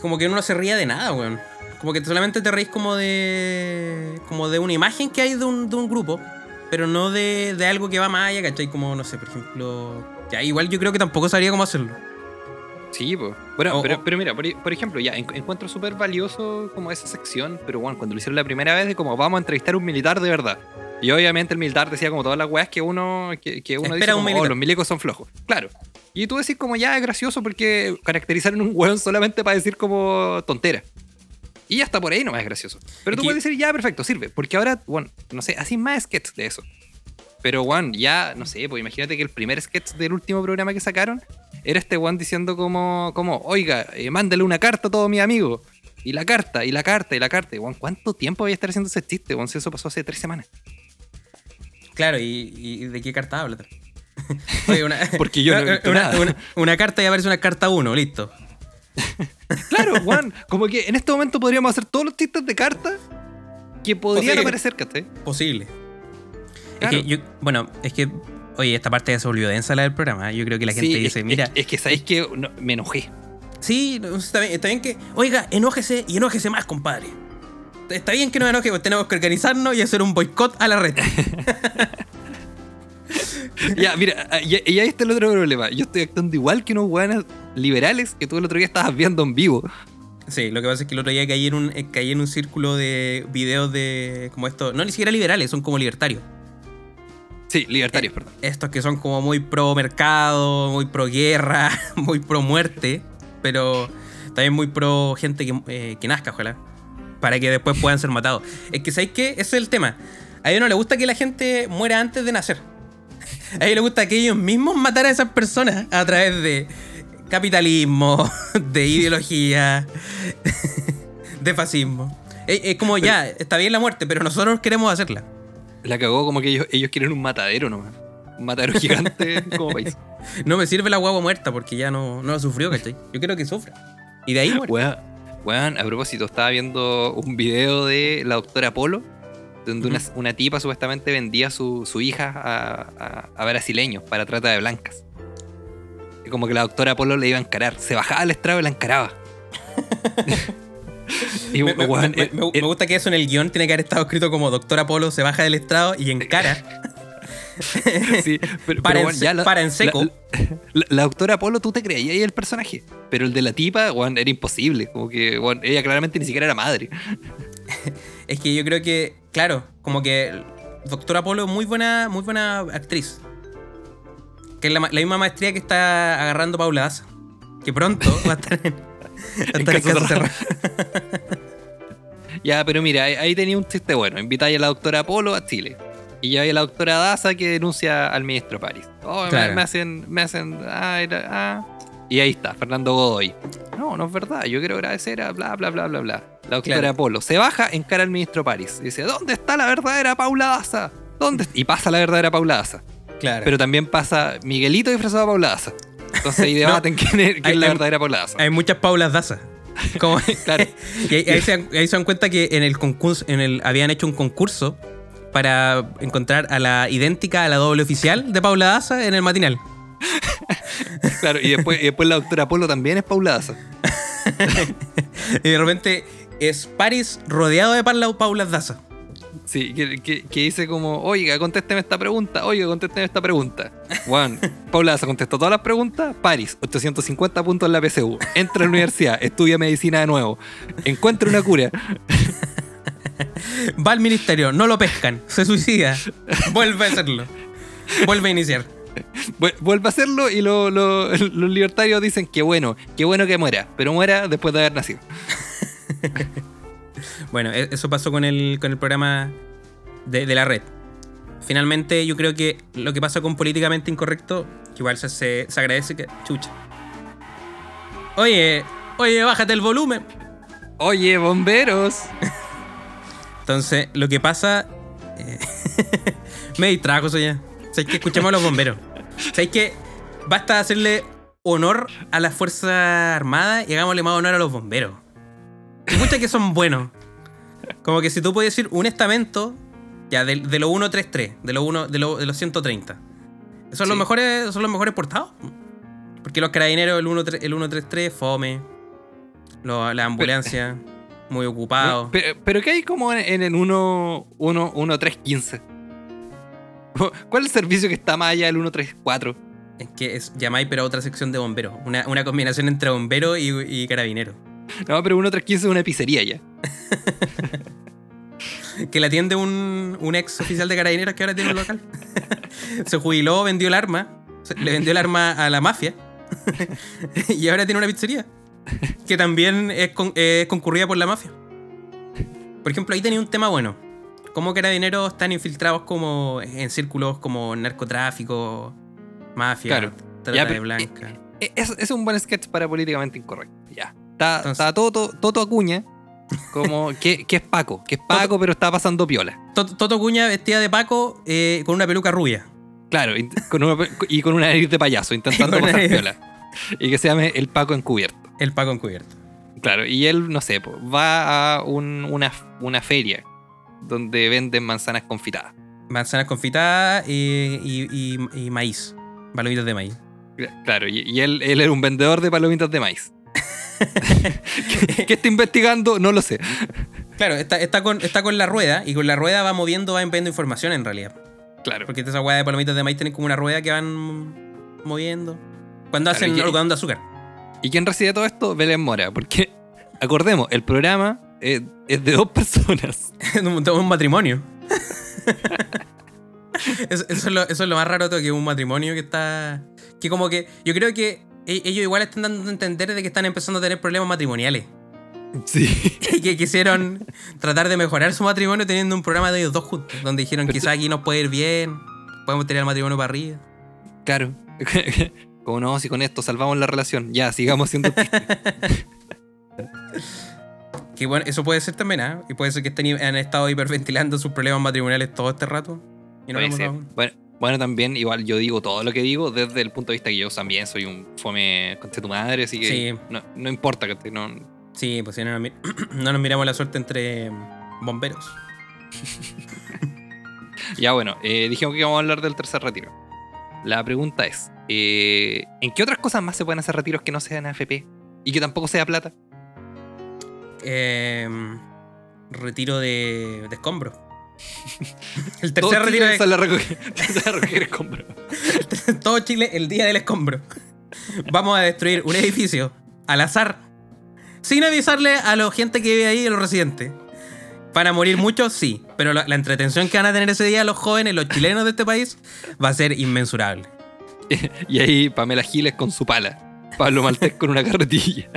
[SPEAKER 1] Como que uno no se ría de nada, weón. Como que solamente te reís como de. Como de una imagen que hay de un, de un grupo, pero no de, de algo que va más allá, ¿cachai? Como, no sé, por ejemplo. Ya, igual yo creo que tampoco sabría cómo hacerlo.
[SPEAKER 2] Sí, pues. Bueno,
[SPEAKER 1] O-
[SPEAKER 2] pero, pero mira, por, por ejemplo, ya en- encuentro súper valioso como esa sección, pero bueno, cuando lo hicieron la primera vez de como vamos a entrevistar a un militar de verdad. Y obviamente el militar decía como todas las weas que uno, que, que uno
[SPEAKER 1] Espera
[SPEAKER 2] dice
[SPEAKER 1] un
[SPEAKER 2] como. "Oh, los milicos son flojos. Claro. Y tú decís como ya es gracioso porque caracterizaron un weón solamente para decir como tontera. Y hasta por ahí no es gracioso. Pero tú puedes decir ya, perfecto, sirve. Porque ahora, bueno, no sé, así más sketch de eso. Pero, Juan, ya, no sé, pues imagínate que el primer sketch del último programa que sacaron era este Juan diciendo como, como oiga, eh, mándale una carta a todos mis amigos. Y la carta, y la carta, y la carta. Y, Juan, ¿cuánto tiempo voy a estar haciendo ese chiste, Juan? Si eso pasó hace tres semanas.
[SPEAKER 1] Claro, ¿y, y de qué carta habla? Oye, una,
[SPEAKER 2] Porque yo no he visto
[SPEAKER 1] una,
[SPEAKER 2] nada.
[SPEAKER 1] una- una carta y aparece una carta 1, listo.
[SPEAKER 2] Claro, Juan, como que en este momento podríamos hacer todos los chistes de carta que podrían
[SPEAKER 1] Posible.
[SPEAKER 2] aparecer, ¿cachai?
[SPEAKER 1] Posible.
[SPEAKER 2] Claro.
[SPEAKER 1] Es que yo, bueno, es que, oye, esta parte ya se volvió densa la del programa. ¿eh? Yo creo que la gente
[SPEAKER 2] Sí,
[SPEAKER 1] dice,
[SPEAKER 2] es,
[SPEAKER 1] mira,
[SPEAKER 2] es- que sabéis que no, me enojé.
[SPEAKER 1] sí, está bien, está bien que, oiga, enójese y enójese más, compadre. Está bien que nos enoje, pues tenemos que organizarnos y hacer un boicot a la red.
[SPEAKER 2] Ya, mira, y, y ahí está el otro problema. Yo estoy actuando igual que unos weones liberales que tú el otro día estabas viendo en vivo.
[SPEAKER 1] Sí, lo que pasa es que el otro día caí en un, eh, caí en un círculo de videos de, como esto, no ni siquiera liberales, son como libertarios.
[SPEAKER 2] Sí, libertarios, perdón.
[SPEAKER 1] Estos que son como muy pro mercado, muy pro guerra, muy pro muerte, pero también muy pro gente que, eh, que nazca, ojalá. Para que después puedan ser matados. Es que, ¿sabéis qué? Ese es el tema. A ellos no les gusta que la gente muera antes de nacer. A ellos les gusta que ellos mismos mataran a esas personas a través de capitalismo, de ideología, de fascismo. Es como ya, está bien la muerte, pero nosotros queremos hacerla.
[SPEAKER 2] La cagó como que ellos, ellos quieren un matadero nomás. Un matadero gigante como país.
[SPEAKER 1] No me sirve la guagua muerta porque ya no, no la sufrió, ¿cachai? Yo quiero que sufra. Y de ahí muere.
[SPEAKER 2] Weón, weón, a propósito, estaba viendo un video de la doctora Polo, donde una, una tipa supuestamente vendía su, su hija a, a- a brasileños para trata de blancas. Y como que la doctora Polo le iba a encarar. Se bajaba al estrado y la encaraba. y,
[SPEAKER 1] me, me-
[SPEAKER 2] weón,
[SPEAKER 1] me- me- me gusta que eso en el guion tiene que haber estado escrito como Doctor Apolo se baja del estrado y encara.
[SPEAKER 2] sí, pero,
[SPEAKER 1] para,
[SPEAKER 2] pero,
[SPEAKER 1] en,
[SPEAKER 2] ya la-
[SPEAKER 1] para en seco.
[SPEAKER 2] La, la- la doctora Polo, tú te creías el personaje. Pero el de la tipa, weón, era imposible. Como que, weón, ella claramente ni siquiera era madre.
[SPEAKER 1] Es que yo creo que, claro, como que Doctor Apolo es muy buena, muy buena actriz. Que es la, ma- la misma maestría que está agarrando Paula Daza. Que pronto va a estar en, estar en.
[SPEAKER 2] Ya, pero mira, ahí, ahí tenía un chiste bueno. Invitáis a la doctora Polo a Chile. Y ya hay la doctora Daza que denuncia al ministro París. Oh, me-
[SPEAKER 1] Claro.
[SPEAKER 2] me, hacen, me hacen, ah, era- ah. Y ahí está, Fernando Godoy. No, no es verdad, yo quiero agradecer a bla, bla, bla, bla, bla. La doctora
[SPEAKER 1] Claro.
[SPEAKER 2] Polo se baja, encara al ministro París. Y dice, ¿dónde está la verdadera Paula Daza? ¿Dónde? est-?" Y pasa la verdadera Paula Daza.
[SPEAKER 1] Claro.
[SPEAKER 2] Pero también pasa Miguelito disfrazado de Paula Daza. Entonces ahí
[SPEAKER 1] No.
[SPEAKER 2] debaten quién es, quién
[SPEAKER 1] Hay-
[SPEAKER 2] es la verdadera Paula Daza.
[SPEAKER 1] Hay muchas Paulas Daza. Como,
[SPEAKER 2] Claro.
[SPEAKER 1] y ahí, ahí se dan, ahí se dan cuenta que en el concurso, en el, habían hecho un concurso para encontrar a la idéntica a la doble oficial de Paula Daza en el matinal.
[SPEAKER 2] Claro, y después, y después la doctora Polo también es Paula Daza.
[SPEAKER 1] Y de repente es Paris rodeado de Paula, Daza.
[SPEAKER 2] Sí, que, que- que dice como, oiga, contésteme esta pregunta, oiga, contésteme esta pregunta. Juan, Paula Daza contestó todas las preguntas. Paris, 850 puntos en la PSU. Entra a la universidad, estudia medicina de nuevo. Encuentra una cura.
[SPEAKER 1] Va al ministerio, no lo pescan, se suicida, vuelve a hacerlo, vuelve a iniciar.
[SPEAKER 2] Vu- Vuelve a hacerlo y lo- lo- los libertarios dicen que bueno, que bueno que muera, pero muera después de haber nacido.
[SPEAKER 1] Bueno, e- eso pasó con el, con el programa de, de la red. Finalmente, yo creo que lo que pasa con políticamente incorrecto, que igual se, se, se agradece que. Chucha. Oye, oye, bájate el volumen.
[SPEAKER 2] Oye, bomberos.
[SPEAKER 1] Entonces, lo que pasa. eh, me distrajo eso ya. ¿Sabes que Escuchemos a los bomberos. ¿Sabes que Basta hacerle honor a las Fuerzas Armadas y hagámosle más honor a los bomberos. Escucha que son buenos. Como que si tú puedes decir un estamento, ya de, de los 133, de los, uno, de, lo- de los 130. Esos son, los mejores, son los mejores portados. Porque los carabineros, el, 1, el 133, fome. Lo- la ambulancia, muy ocupado.
[SPEAKER 2] Pero, pero ¿qué hay como en, el 1, 1, 1, 3, 15? ¿Cuál es el servicio que está más allá del 1, 3, 4?
[SPEAKER 1] Es que es llamáis, pero a otra sección de bomberos. Una, una combinación entre bombero y, y carabinero.
[SPEAKER 2] No, pero 1, 3, 15 es una pizzería ya.
[SPEAKER 1] Que la atiende un, un ex oficial de carabineros que ahora tiene un local. Se jubiló, vendió el arma. Le vendió el arma a la mafia. y ahora tiene una pizzería. Que también es, con- es concurrida por la mafia. Por ejemplo, ahí tenía un tema bueno. Cómo carabineros están infiltrados como en círculos como narcotráfico, mafia,
[SPEAKER 2] Claro.
[SPEAKER 1] trata
[SPEAKER 2] Ya,
[SPEAKER 1] de
[SPEAKER 2] pero-
[SPEAKER 1] blanca.
[SPEAKER 2] Eh, Es, es un buen sketch para políticamente incorrecto. Ya. Está,
[SPEAKER 1] Entonces-
[SPEAKER 2] está Toto, Toto Acuña, como que, que es Paco, que es Paco, pero está pasando piola.
[SPEAKER 1] Toto Toto Cuña vestida de Paco eh, con una peluca rubia.
[SPEAKER 2] Claro, int- con una- y con una nariz de payaso, intentando
[SPEAKER 1] Y
[SPEAKER 2] pasar
[SPEAKER 1] una-
[SPEAKER 2] piola. Y que se llame el Paco encubierto.
[SPEAKER 1] El Paco encubierto.
[SPEAKER 2] Claro, y él, no sé, va a un- una, una feria donde venden manzanas confitadas.
[SPEAKER 1] Manzanas confitadas y, y, y- y maíz. Balomitas de maíz.
[SPEAKER 2] Claro, y, y él, él era un vendedor de palomitas de maíz. ¿Qué, qué está investigando? No lo sé.
[SPEAKER 1] Claro, está, está, con, está con la rueda y con la rueda va moviendo, va enviando información en realidad.
[SPEAKER 2] Claro.
[SPEAKER 1] Porque esa hueá de palomitas de maíz tienen como una rueda que van moviendo. Cuando
[SPEAKER 2] Claro,
[SPEAKER 1] hacen algodón de azúcar.
[SPEAKER 2] ¿Y quién recibe todo esto? Belén Mora. Porque, acordemos, el programa eh, es de dos personas.
[SPEAKER 1] un, un matrimonio. eso, eso es lo, eso es lo más raro todo, que es un matrimonio que está. Que como que. Yo creo que ellos igual están dando a entender de que están empezando a tener problemas matrimoniales.
[SPEAKER 2] Sí.
[SPEAKER 1] y que quisieron tratar de mejorar su matrimonio teniendo un programa de ellos dos juntos, donde dijeron quizás aquí nos puede ir bien, podemos tener el matrimonio para arriba.
[SPEAKER 2] Claro. Como no, si con esto salvamos la relación. Ya, sigamos siendo.
[SPEAKER 1] Que bueno, eso puede ser también, ¿ah? Y puede ser que estén, han estado hiperventilando sus problemas matrimoniales todo este rato. Y no lo hemos.
[SPEAKER 2] Bueno, bueno, también, igual yo digo todo lo que digo desde el punto de vista que yo también soy un fome contra tu madre, así que
[SPEAKER 1] Sí.
[SPEAKER 2] no, no importa que no,
[SPEAKER 1] Sí, pues si no, nos mi- no nos miramos la suerte entre bomberos.
[SPEAKER 2] Ya bueno, eh, dijimos que íbamos a hablar del tercer retiro. La pregunta es, eh, ¿en qué otras cosas más se pueden hacer retiros que no sean AFP? Y que tampoco sea plata.
[SPEAKER 1] Eh, retiro de, de escombros. El
[SPEAKER 2] Todo
[SPEAKER 1] tercer retiro
[SPEAKER 2] Chile
[SPEAKER 1] de,
[SPEAKER 2] sale a recoger, sale a recoger escombros.
[SPEAKER 1] todo Chile el día del escombro. Vamos a destruir un edificio al azar, sin avisarle a la gente que vive ahí, a los residentes. ¿Van a morir muchos? Sí. Pero la, la entretención que van a tener ese día los jóvenes, los chilenos de este país, va a ser inmensurable.
[SPEAKER 2] Y ahí Pamela Giles con su pala. Pablo Maltés con una carretilla.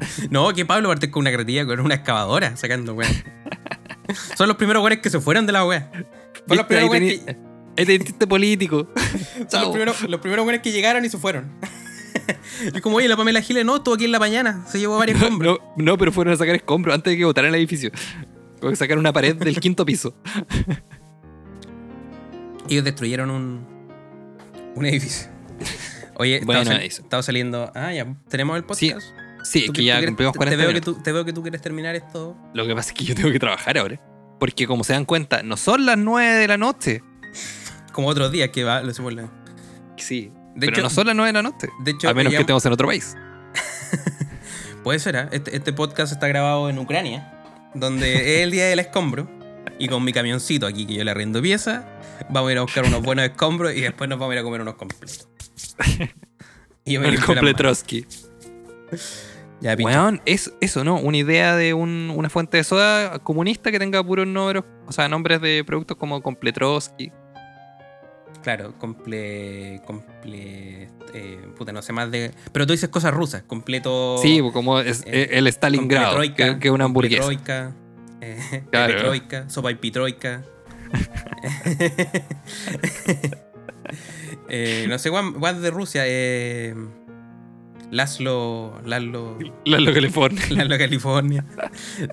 [SPEAKER 1] No, que Pablo parte con una carretilla, con una excavadora, sacando weá. Son los primeros weones que se fueron de la weá. Son los primeros weones que,
[SPEAKER 2] este político.
[SPEAKER 1] son los primeros, los primeros weones que llegaron y se fueron. Y como, oye, la Pamela Giles no, estuvo aquí en la mañana, se llevó varios escombros.
[SPEAKER 2] No, no, pero fueron a sacar escombros antes de que votaran el edificio. Porque sacaron una pared del quinto piso.
[SPEAKER 1] Ellos destruyeron un, un edificio. Oye,
[SPEAKER 2] Bueno,
[SPEAKER 1] estaba, sal- saliendo. Ah, ya. ¿Tenemos el podcast?
[SPEAKER 2] Sí, es
[SPEAKER 1] ¿Tú
[SPEAKER 2] que ya cumplimos
[SPEAKER 1] te-
[SPEAKER 2] 40
[SPEAKER 1] te veo, que tú, te veo que tú quieres terminar esto.
[SPEAKER 2] Lo que pasa es que yo tengo que trabajar ahora. Porque como se dan cuenta, no son las 9 de la noche.
[SPEAKER 1] Como otros días que va, lo la-
[SPEAKER 2] Sí.
[SPEAKER 1] De
[SPEAKER 2] pero
[SPEAKER 1] hecho-
[SPEAKER 2] no son las 9 de la noche.
[SPEAKER 1] De hecho,
[SPEAKER 2] a menos que estemos en otro país.
[SPEAKER 1] Puede ser, ¿ah? este, este podcast está grabado en Ucrania, donde es el día del escombro. Y con mi camioncito aquí, que yo le arriendo pieza, vamos a ir a buscar unos buenos escombros y después nos vamos a ir a comer unos completos. Y yo me
[SPEAKER 2] El completroski.
[SPEAKER 1] Ya.
[SPEAKER 2] Weón, es eso, ¿no? Una idea de un- una fuente de soda comunista que tenga puros números, o sea, nombres de productos como Completroski.
[SPEAKER 1] Claro, comple. comple eh, puta, no sé más de. Pero tú dices cosas rusas, completo.
[SPEAKER 2] Sí, como es,
[SPEAKER 1] eh,
[SPEAKER 2] el Stalingrado, que, que una hamburguesa.
[SPEAKER 1] completroika, eh,
[SPEAKER 2] Claro.
[SPEAKER 1] peretroika, sopa y. Eh, no sé, Juan, Juan de Rusia. Eh, Laszlo. Laszlo.
[SPEAKER 2] Lalo California.
[SPEAKER 1] Laszlo California.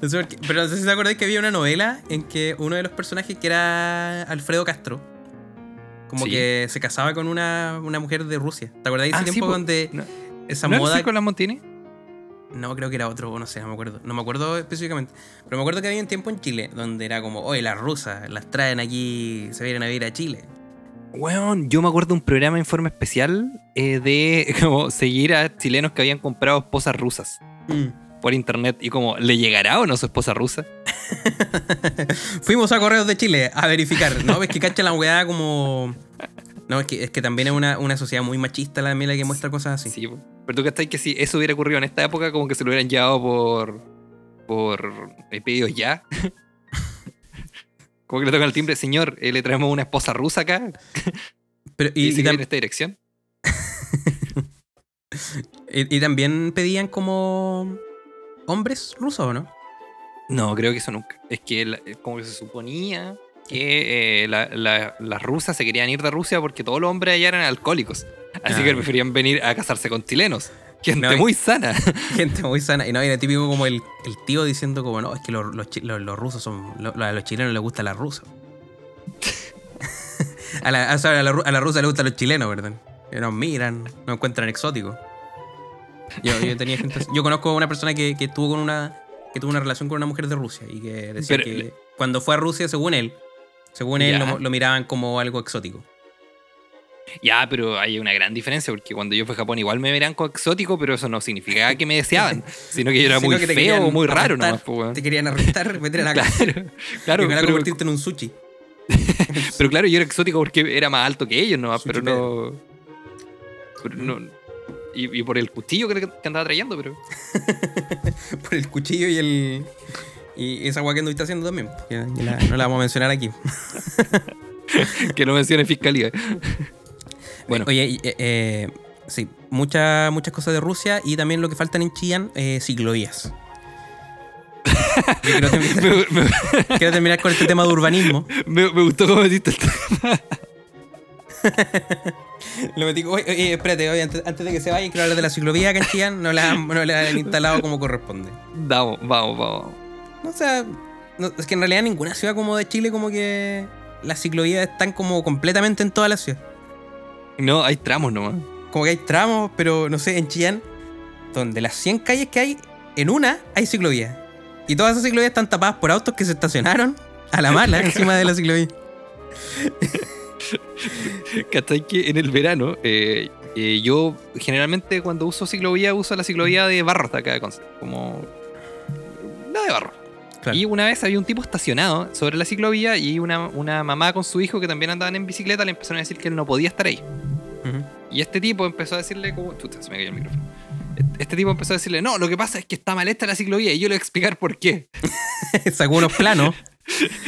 [SPEAKER 1] No sé por qué, pero no sé si te acordáis que había una novela en que uno de los personajes, que era Alfredo Castro, como
[SPEAKER 2] Sí.
[SPEAKER 1] que se casaba con una, una mujer de Rusia. ¿Te acordáis de
[SPEAKER 2] Ah,
[SPEAKER 1] ese
[SPEAKER 2] sí,
[SPEAKER 1] tiempo
[SPEAKER 2] po.
[SPEAKER 1] donde
[SPEAKER 2] No-
[SPEAKER 1] esa
[SPEAKER 2] ¿No
[SPEAKER 1] moda.
[SPEAKER 2] con la Montini?
[SPEAKER 1] No, creo que era otro, no sé, no me acuerdo. No me acuerdo específicamente. Pero me acuerdo que había un tiempo en Chile donde era como, oye, las rusas las traen aquí, se vienen a vivir a Chile.
[SPEAKER 2] Weón, yo me acuerdo de un programa de informe especial eh, de como seguir a chilenos que habían comprado esposas rusas por internet y como, ¿le llegará o no su esposa rusa?
[SPEAKER 1] Fuimos a Correos de Chile a verificar. No, es que cacha la weá como. No, es que, es que también es una, una sociedad muy machista la mía la que muestra cosas así.
[SPEAKER 2] Sí, pero tú que que si eso hubiera ocurrido en esta época, como que se lo hubieran llevado por. por eh, pedidos ya. como que le tocan el timbre, señor, eh, le traemos una esposa rusa acá.
[SPEAKER 1] Pero,
[SPEAKER 2] Y,
[SPEAKER 1] y,
[SPEAKER 2] en esta dirección.
[SPEAKER 1] y- y también pedían como. hombres rusos, ¿o no?
[SPEAKER 2] No, creo que eso nunca. Es que la- eh, como que se suponía que eh, la- la- las rusas se querían ir de Rusia porque todos los hombres allá eran alcohólicos. Así
[SPEAKER 1] Ah,
[SPEAKER 2] que preferían venir a casarse con chilenos. Gente
[SPEAKER 1] No,
[SPEAKER 2] muy sana.
[SPEAKER 1] Gente muy sana. Y no, era típico como el, el tío diciendo como, no, es que los, los los- los rusos son... a los chilenos les gusta la rusa. a, la, a, la, a la rusa les gustan los chilenos, ¿verdad? Nos miran, nos encuentran exóticos. Yo, yo tenía gente. Yo conozco a una persona que, que estuvo con una... que tuvo una relación con una mujer de Rusia y que decía
[SPEAKER 2] Pero-
[SPEAKER 1] que cuando fue a Rusia, según él, según él, lo miraban como algo exótico.
[SPEAKER 2] Ya, pero hay una gran diferencia porque cuando yo fui a Japón igual me verán como exótico, pero eso no significaba que me deseaban, sino que yo era muy feo o muy raro
[SPEAKER 1] arrestar,
[SPEAKER 2] nomás. weón.
[SPEAKER 1] Te querían arrestar, meter en la cárcel
[SPEAKER 2] Claro,
[SPEAKER 1] y
[SPEAKER 2] claro,
[SPEAKER 1] ojalá
[SPEAKER 2] pero,
[SPEAKER 1] convertirte en un sushi.
[SPEAKER 2] pero claro, yo era exótico porque era más alto que ellos nomás,
[SPEAKER 1] Sushi
[SPEAKER 2] pero no, pero no. Y, y por el cuchillo que que andaba trayendo, pero.
[SPEAKER 1] por el cuchillo y el. Y esa weá que anduviste haciendo también. que- que la- no la vamos a mencionar aquí.
[SPEAKER 2] que no mencione fiscalía. Bueno,
[SPEAKER 1] Oye, eh, eh, sí, muchas muchas cosas de Rusia y también lo que faltan en Chillán, eh, ciclovías. Quiero, terminar,
[SPEAKER 2] me, me-
[SPEAKER 1] quiero terminar con este tema de urbanismo.
[SPEAKER 2] me- me gustó cómo metiste el tema.
[SPEAKER 1] Lo metí. Oye, oye, espérate, oye, antes, antes de que se vayan, quiero hablar de la ciclovía acá en Chillán. No la, han- no la han instalado como corresponde.
[SPEAKER 2] Vamos, vamos, vamos.
[SPEAKER 1] No, o sea, no, es que en realidad ninguna ciudad como de Chile, como que las ciclovías están como completamente en toda la ciudad.
[SPEAKER 2] No, hay tramos nomás.
[SPEAKER 1] como que hay tramos, pero no sé, en Chillán, donde las 100 calles que hay, en una hay ciclovía. Y todas esas ciclovías están tapadas por autos que se estacionaron a la mala encima de la ciclovía.
[SPEAKER 2] ¿Cachai? Que en el verano, eh, eh, yo generalmente cuando uso ciclovía, uso la ciclovía de barro de acá Como. La de barro.
[SPEAKER 1] Claro.
[SPEAKER 2] Y una vez había un tipo estacionado sobre la ciclovía y una, una mamá con su hijo que también andaban en bicicleta le empezaron a decir que él no podía estar ahí. Y este tipo empezó a decirle como... Chuta, se me cayó el micrófono. Este tipo empezó a decirle, no, lo que pasa es que está mal hecha la ciclovía y yo le voy a explicar por qué.
[SPEAKER 1] Sacó unos planos.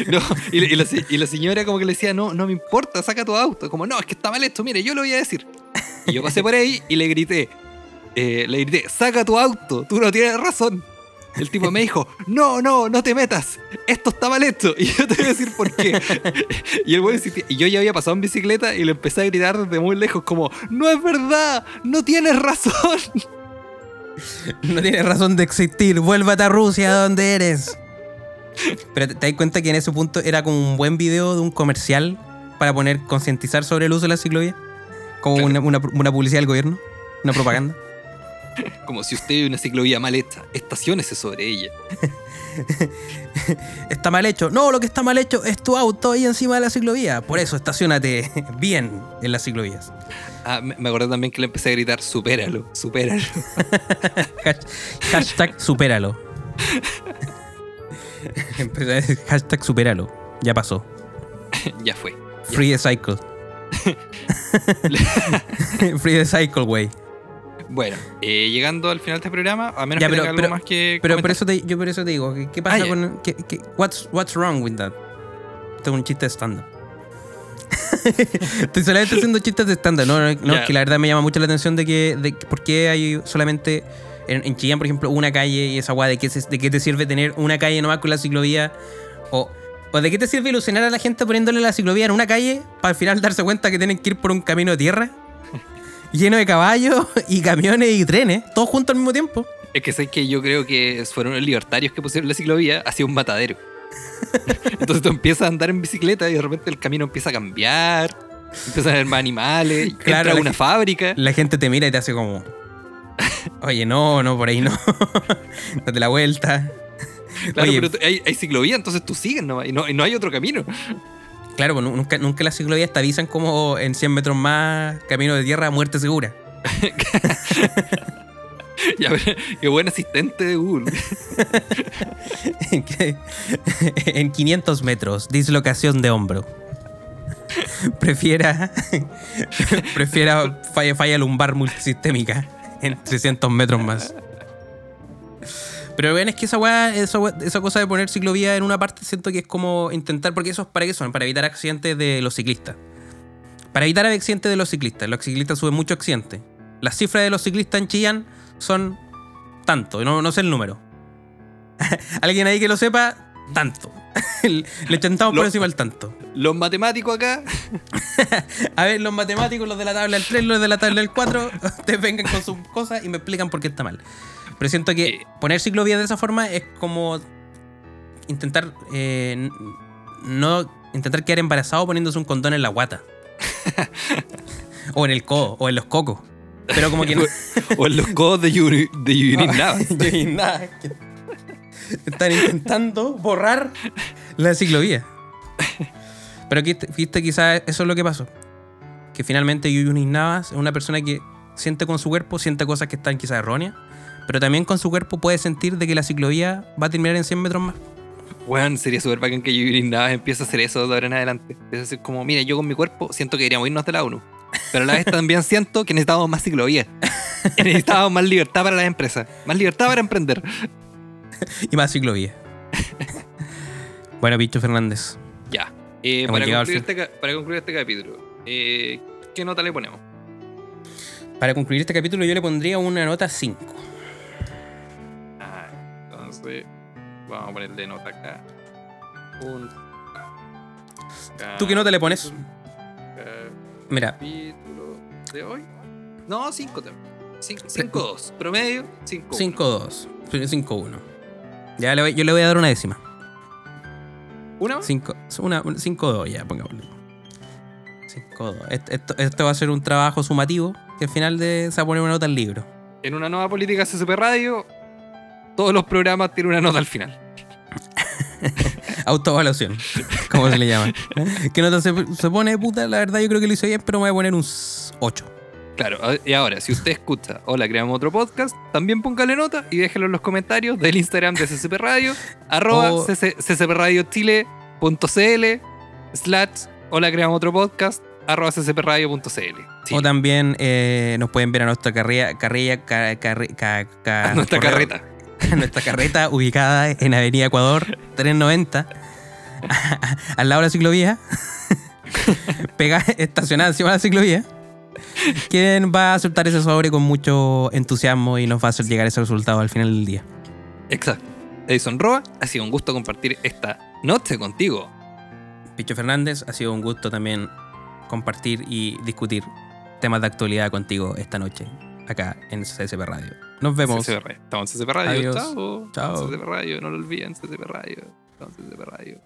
[SPEAKER 2] No, y, la- y la, se- y la señora como que le decía, no, no me importa, saca tu auto. Como, no, es que está mal esto, mire, yo lo voy a decir. Y yo pasé por ahí y le grité, eh, le grité, saca tu auto, tú no tienes razón. El tipo me dijo, no, no, no te metas, esto está mal hecho. Y yo te voy a decir por qué. Y el güey insistía. Y yo ya había pasado en bicicleta y le empecé a gritar desde muy lejos como, no es verdad, no tienes razón.
[SPEAKER 1] No tienes razón de existir. Vuélvate a Rusia, donde eres. Pero te, te das cuenta que en ese punto era como un buen video de un comercial para poner concientizar sobre el uso de la ciclovía? Como una, una- una publicidad del gobierno, una propaganda.
[SPEAKER 2] Como si usted ve una ciclovía mal hecha, estaciónese sobre ella.
[SPEAKER 1] Está mal hecho. No, lo que está mal hecho es tu auto ahí encima de la ciclovía. Por eso, estacionate bien en las ciclovías.
[SPEAKER 2] Ah, me acordé también que le empecé a gritar, supéralo, supéralo.
[SPEAKER 1] Hash- Hashtag supéralo. A Hashtag supéralo. Ya pasó.
[SPEAKER 2] ya fue.
[SPEAKER 1] Free the cycle. Free the cycle, güey.
[SPEAKER 2] Bueno, eh, llegando al final de este programa, a menos
[SPEAKER 1] Ya,
[SPEAKER 2] que
[SPEAKER 1] pero-
[SPEAKER 2] tenga algo más que
[SPEAKER 1] Pero por eso te, yo por eso te digo, ¿qué, qué pasa
[SPEAKER 2] Ah,
[SPEAKER 1] con... qué- qué- what's, what's wrong with that? Esto es un chiste de stand Estoy solamente haciendo chistes de stand No, no, no,
[SPEAKER 2] Ya.
[SPEAKER 1] es que la verdad me llama mucho la atención de que, de por qué hay solamente... En, en Chillán, por ejemplo, una calle y esa weá de qué, se- de qué te sirve tener una calle nomás con la ciclovía o... ¿O de qué te sirve ilusionar a la gente poniéndole la ciclovía en una calle para al final darse cuenta que tienen que ir por un camino de tierra? Lleno de caballos y camiones y trenes, todos juntos al mismo tiempo.
[SPEAKER 2] Es que sé que yo creo que fueron los libertarios que pusieron la ciclovía hacia un matadero. Entonces tú empiezas a andar en bicicleta y de repente el camino empieza a cambiar, empiezan a haber más animales,
[SPEAKER 1] Claro,
[SPEAKER 2] entra una fábrica.
[SPEAKER 1] La gente te mira y te hace como. Oye, no, no, por ahí no. Date la vuelta.
[SPEAKER 2] Claro,
[SPEAKER 1] Oye,
[SPEAKER 2] pero hay ciclovía, entonces tú sigues nomás y no, y no hay otro camino.
[SPEAKER 1] Claro, pues nunca, nunca las ciclovías te avisan como en 100 metros más camino de tierra, muerte segura.
[SPEAKER 2] Ya, qué buen asistente de Google.
[SPEAKER 1] En 500 metros, dislocación de hombro. Prefiera. prefiera falla, falla lumbar multisistémica en 300 metros más. Pero ven, es que esa weá, esa, weá- esa cosa de poner ciclovía en una parte, siento que es como intentar, porque eso es para qué son, para evitar accidentes de los ciclistas. Para evitar accidentes de los ciclistas. Los ciclistas suben mucho accidentes. Las cifras de los ciclistas en Chillán son tanto, no, no sé el número. Alguien ahí que lo sepa, tanto. Le tentamos por
[SPEAKER 2] Lo-
[SPEAKER 1] encima el tanto.
[SPEAKER 2] Los matemáticos acá,
[SPEAKER 1] A ver, los matemáticos, los de la tabla del 3, los de la tabla del 4, ustedes vengan con sus cosas y me explican por qué está mal. Pero siento que
[SPEAKER 2] Eh.
[SPEAKER 1] poner ciclovías de esa forma es como intentar eh, no intentar quedar embarazado poniéndose un condón en la guata. o en el codo, o en los cocos. Pero como que no.
[SPEAKER 2] o en los codos de Yuri, de Yuri Navas.
[SPEAKER 1] Yo y nada, que- Están intentando borrar la ciclovía. Pero aquí, viste, quizás eso es lo que pasó. Que finalmente Yuyunis Navas es una persona que siente con su cuerpo, siente cosas que están quizás erróneas, pero también con su cuerpo puede sentir de que la ciclovía va a terminar en 100 metros más.
[SPEAKER 2] Weón, sería súper bacán que Yuri Navas empiece a hacer eso de ahora en adelante. A decir como, mira, yo con mi cuerpo siento que deberíamos irnos de la ONU. Pero a la vez también siento que necesitamos más ciclovía. Y necesitamos más libertad para las empresas. Más libertad para emprender.
[SPEAKER 1] Y más ciclovía. bueno, Picho Fernández.
[SPEAKER 2] Ya. Eh, para, concluir este, para concluir este capítulo, eh, ¿qué nota le ponemos?
[SPEAKER 1] Para concluir este capítulo yo le pondría una nota 5.
[SPEAKER 2] Vamos a ponerle nota acá. Un.
[SPEAKER 1] ¿Tú qué nota le pones? Mira,
[SPEAKER 2] Capítulo de hoy. No, 5 también. 5-2. Promedio, 5.
[SPEAKER 1] 5-2. 5-1. Ya le voy- yo le voy a dar una décima.
[SPEAKER 2] ¿Una?
[SPEAKER 1] 5, una, 5-2 ya, pongámosle. 5-2. Esto, esto, esto va a ser un trabajo sumativo que al final de, se va a poner una nota al libro.
[SPEAKER 2] En una nueva política CCP Radio, todos los programas tienen una nota al final.
[SPEAKER 1] Autoevaluación, como se le llama. ¿Qué nota se, se pone? Puta, la verdad yo creo que lo hice bien, pero me voy a poner un 8.
[SPEAKER 2] Claro, a- y ahora, si usted escucha, hola, creamos otro podcast, también póngale nota y déjelo en los comentarios del Instagram de CCP Radio, arroba
[SPEAKER 1] O-
[SPEAKER 2] cc ccpradiochile.cl, slash, hola, creamos otro podcast, arroba ccpradio.cl.
[SPEAKER 1] O también eh, nos pueden ver a nuestra carrera, carrera, ca- carre- ca- ca-
[SPEAKER 2] nuestra
[SPEAKER 1] correo-
[SPEAKER 2] carreta.
[SPEAKER 1] nuestra carreta ubicada en Avenida Ecuador 390, al lado de la ciclovía, pega, estacionada encima de la ciclovía. Quien va a aceptar ese sobre con mucho entusiasmo y nos va a hacer llegar ese resultado al final del día.
[SPEAKER 2] Exacto. Edison Roa, ha sido un gusto compartir esta noche contigo.
[SPEAKER 1] Picho Fernández, ha sido un gusto también compartir y discutir temas de actualidad contigo esta noche, acá en CSP Radio. Nos vemos.
[SPEAKER 2] Radio. Estamos en CCP Radio.
[SPEAKER 1] Adiós.
[SPEAKER 2] Chao.
[SPEAKER 1] Chao.
[SPEAKER 2] CCP Radio, no lo olviden, CCP Radio. Estamos en CCP Radio.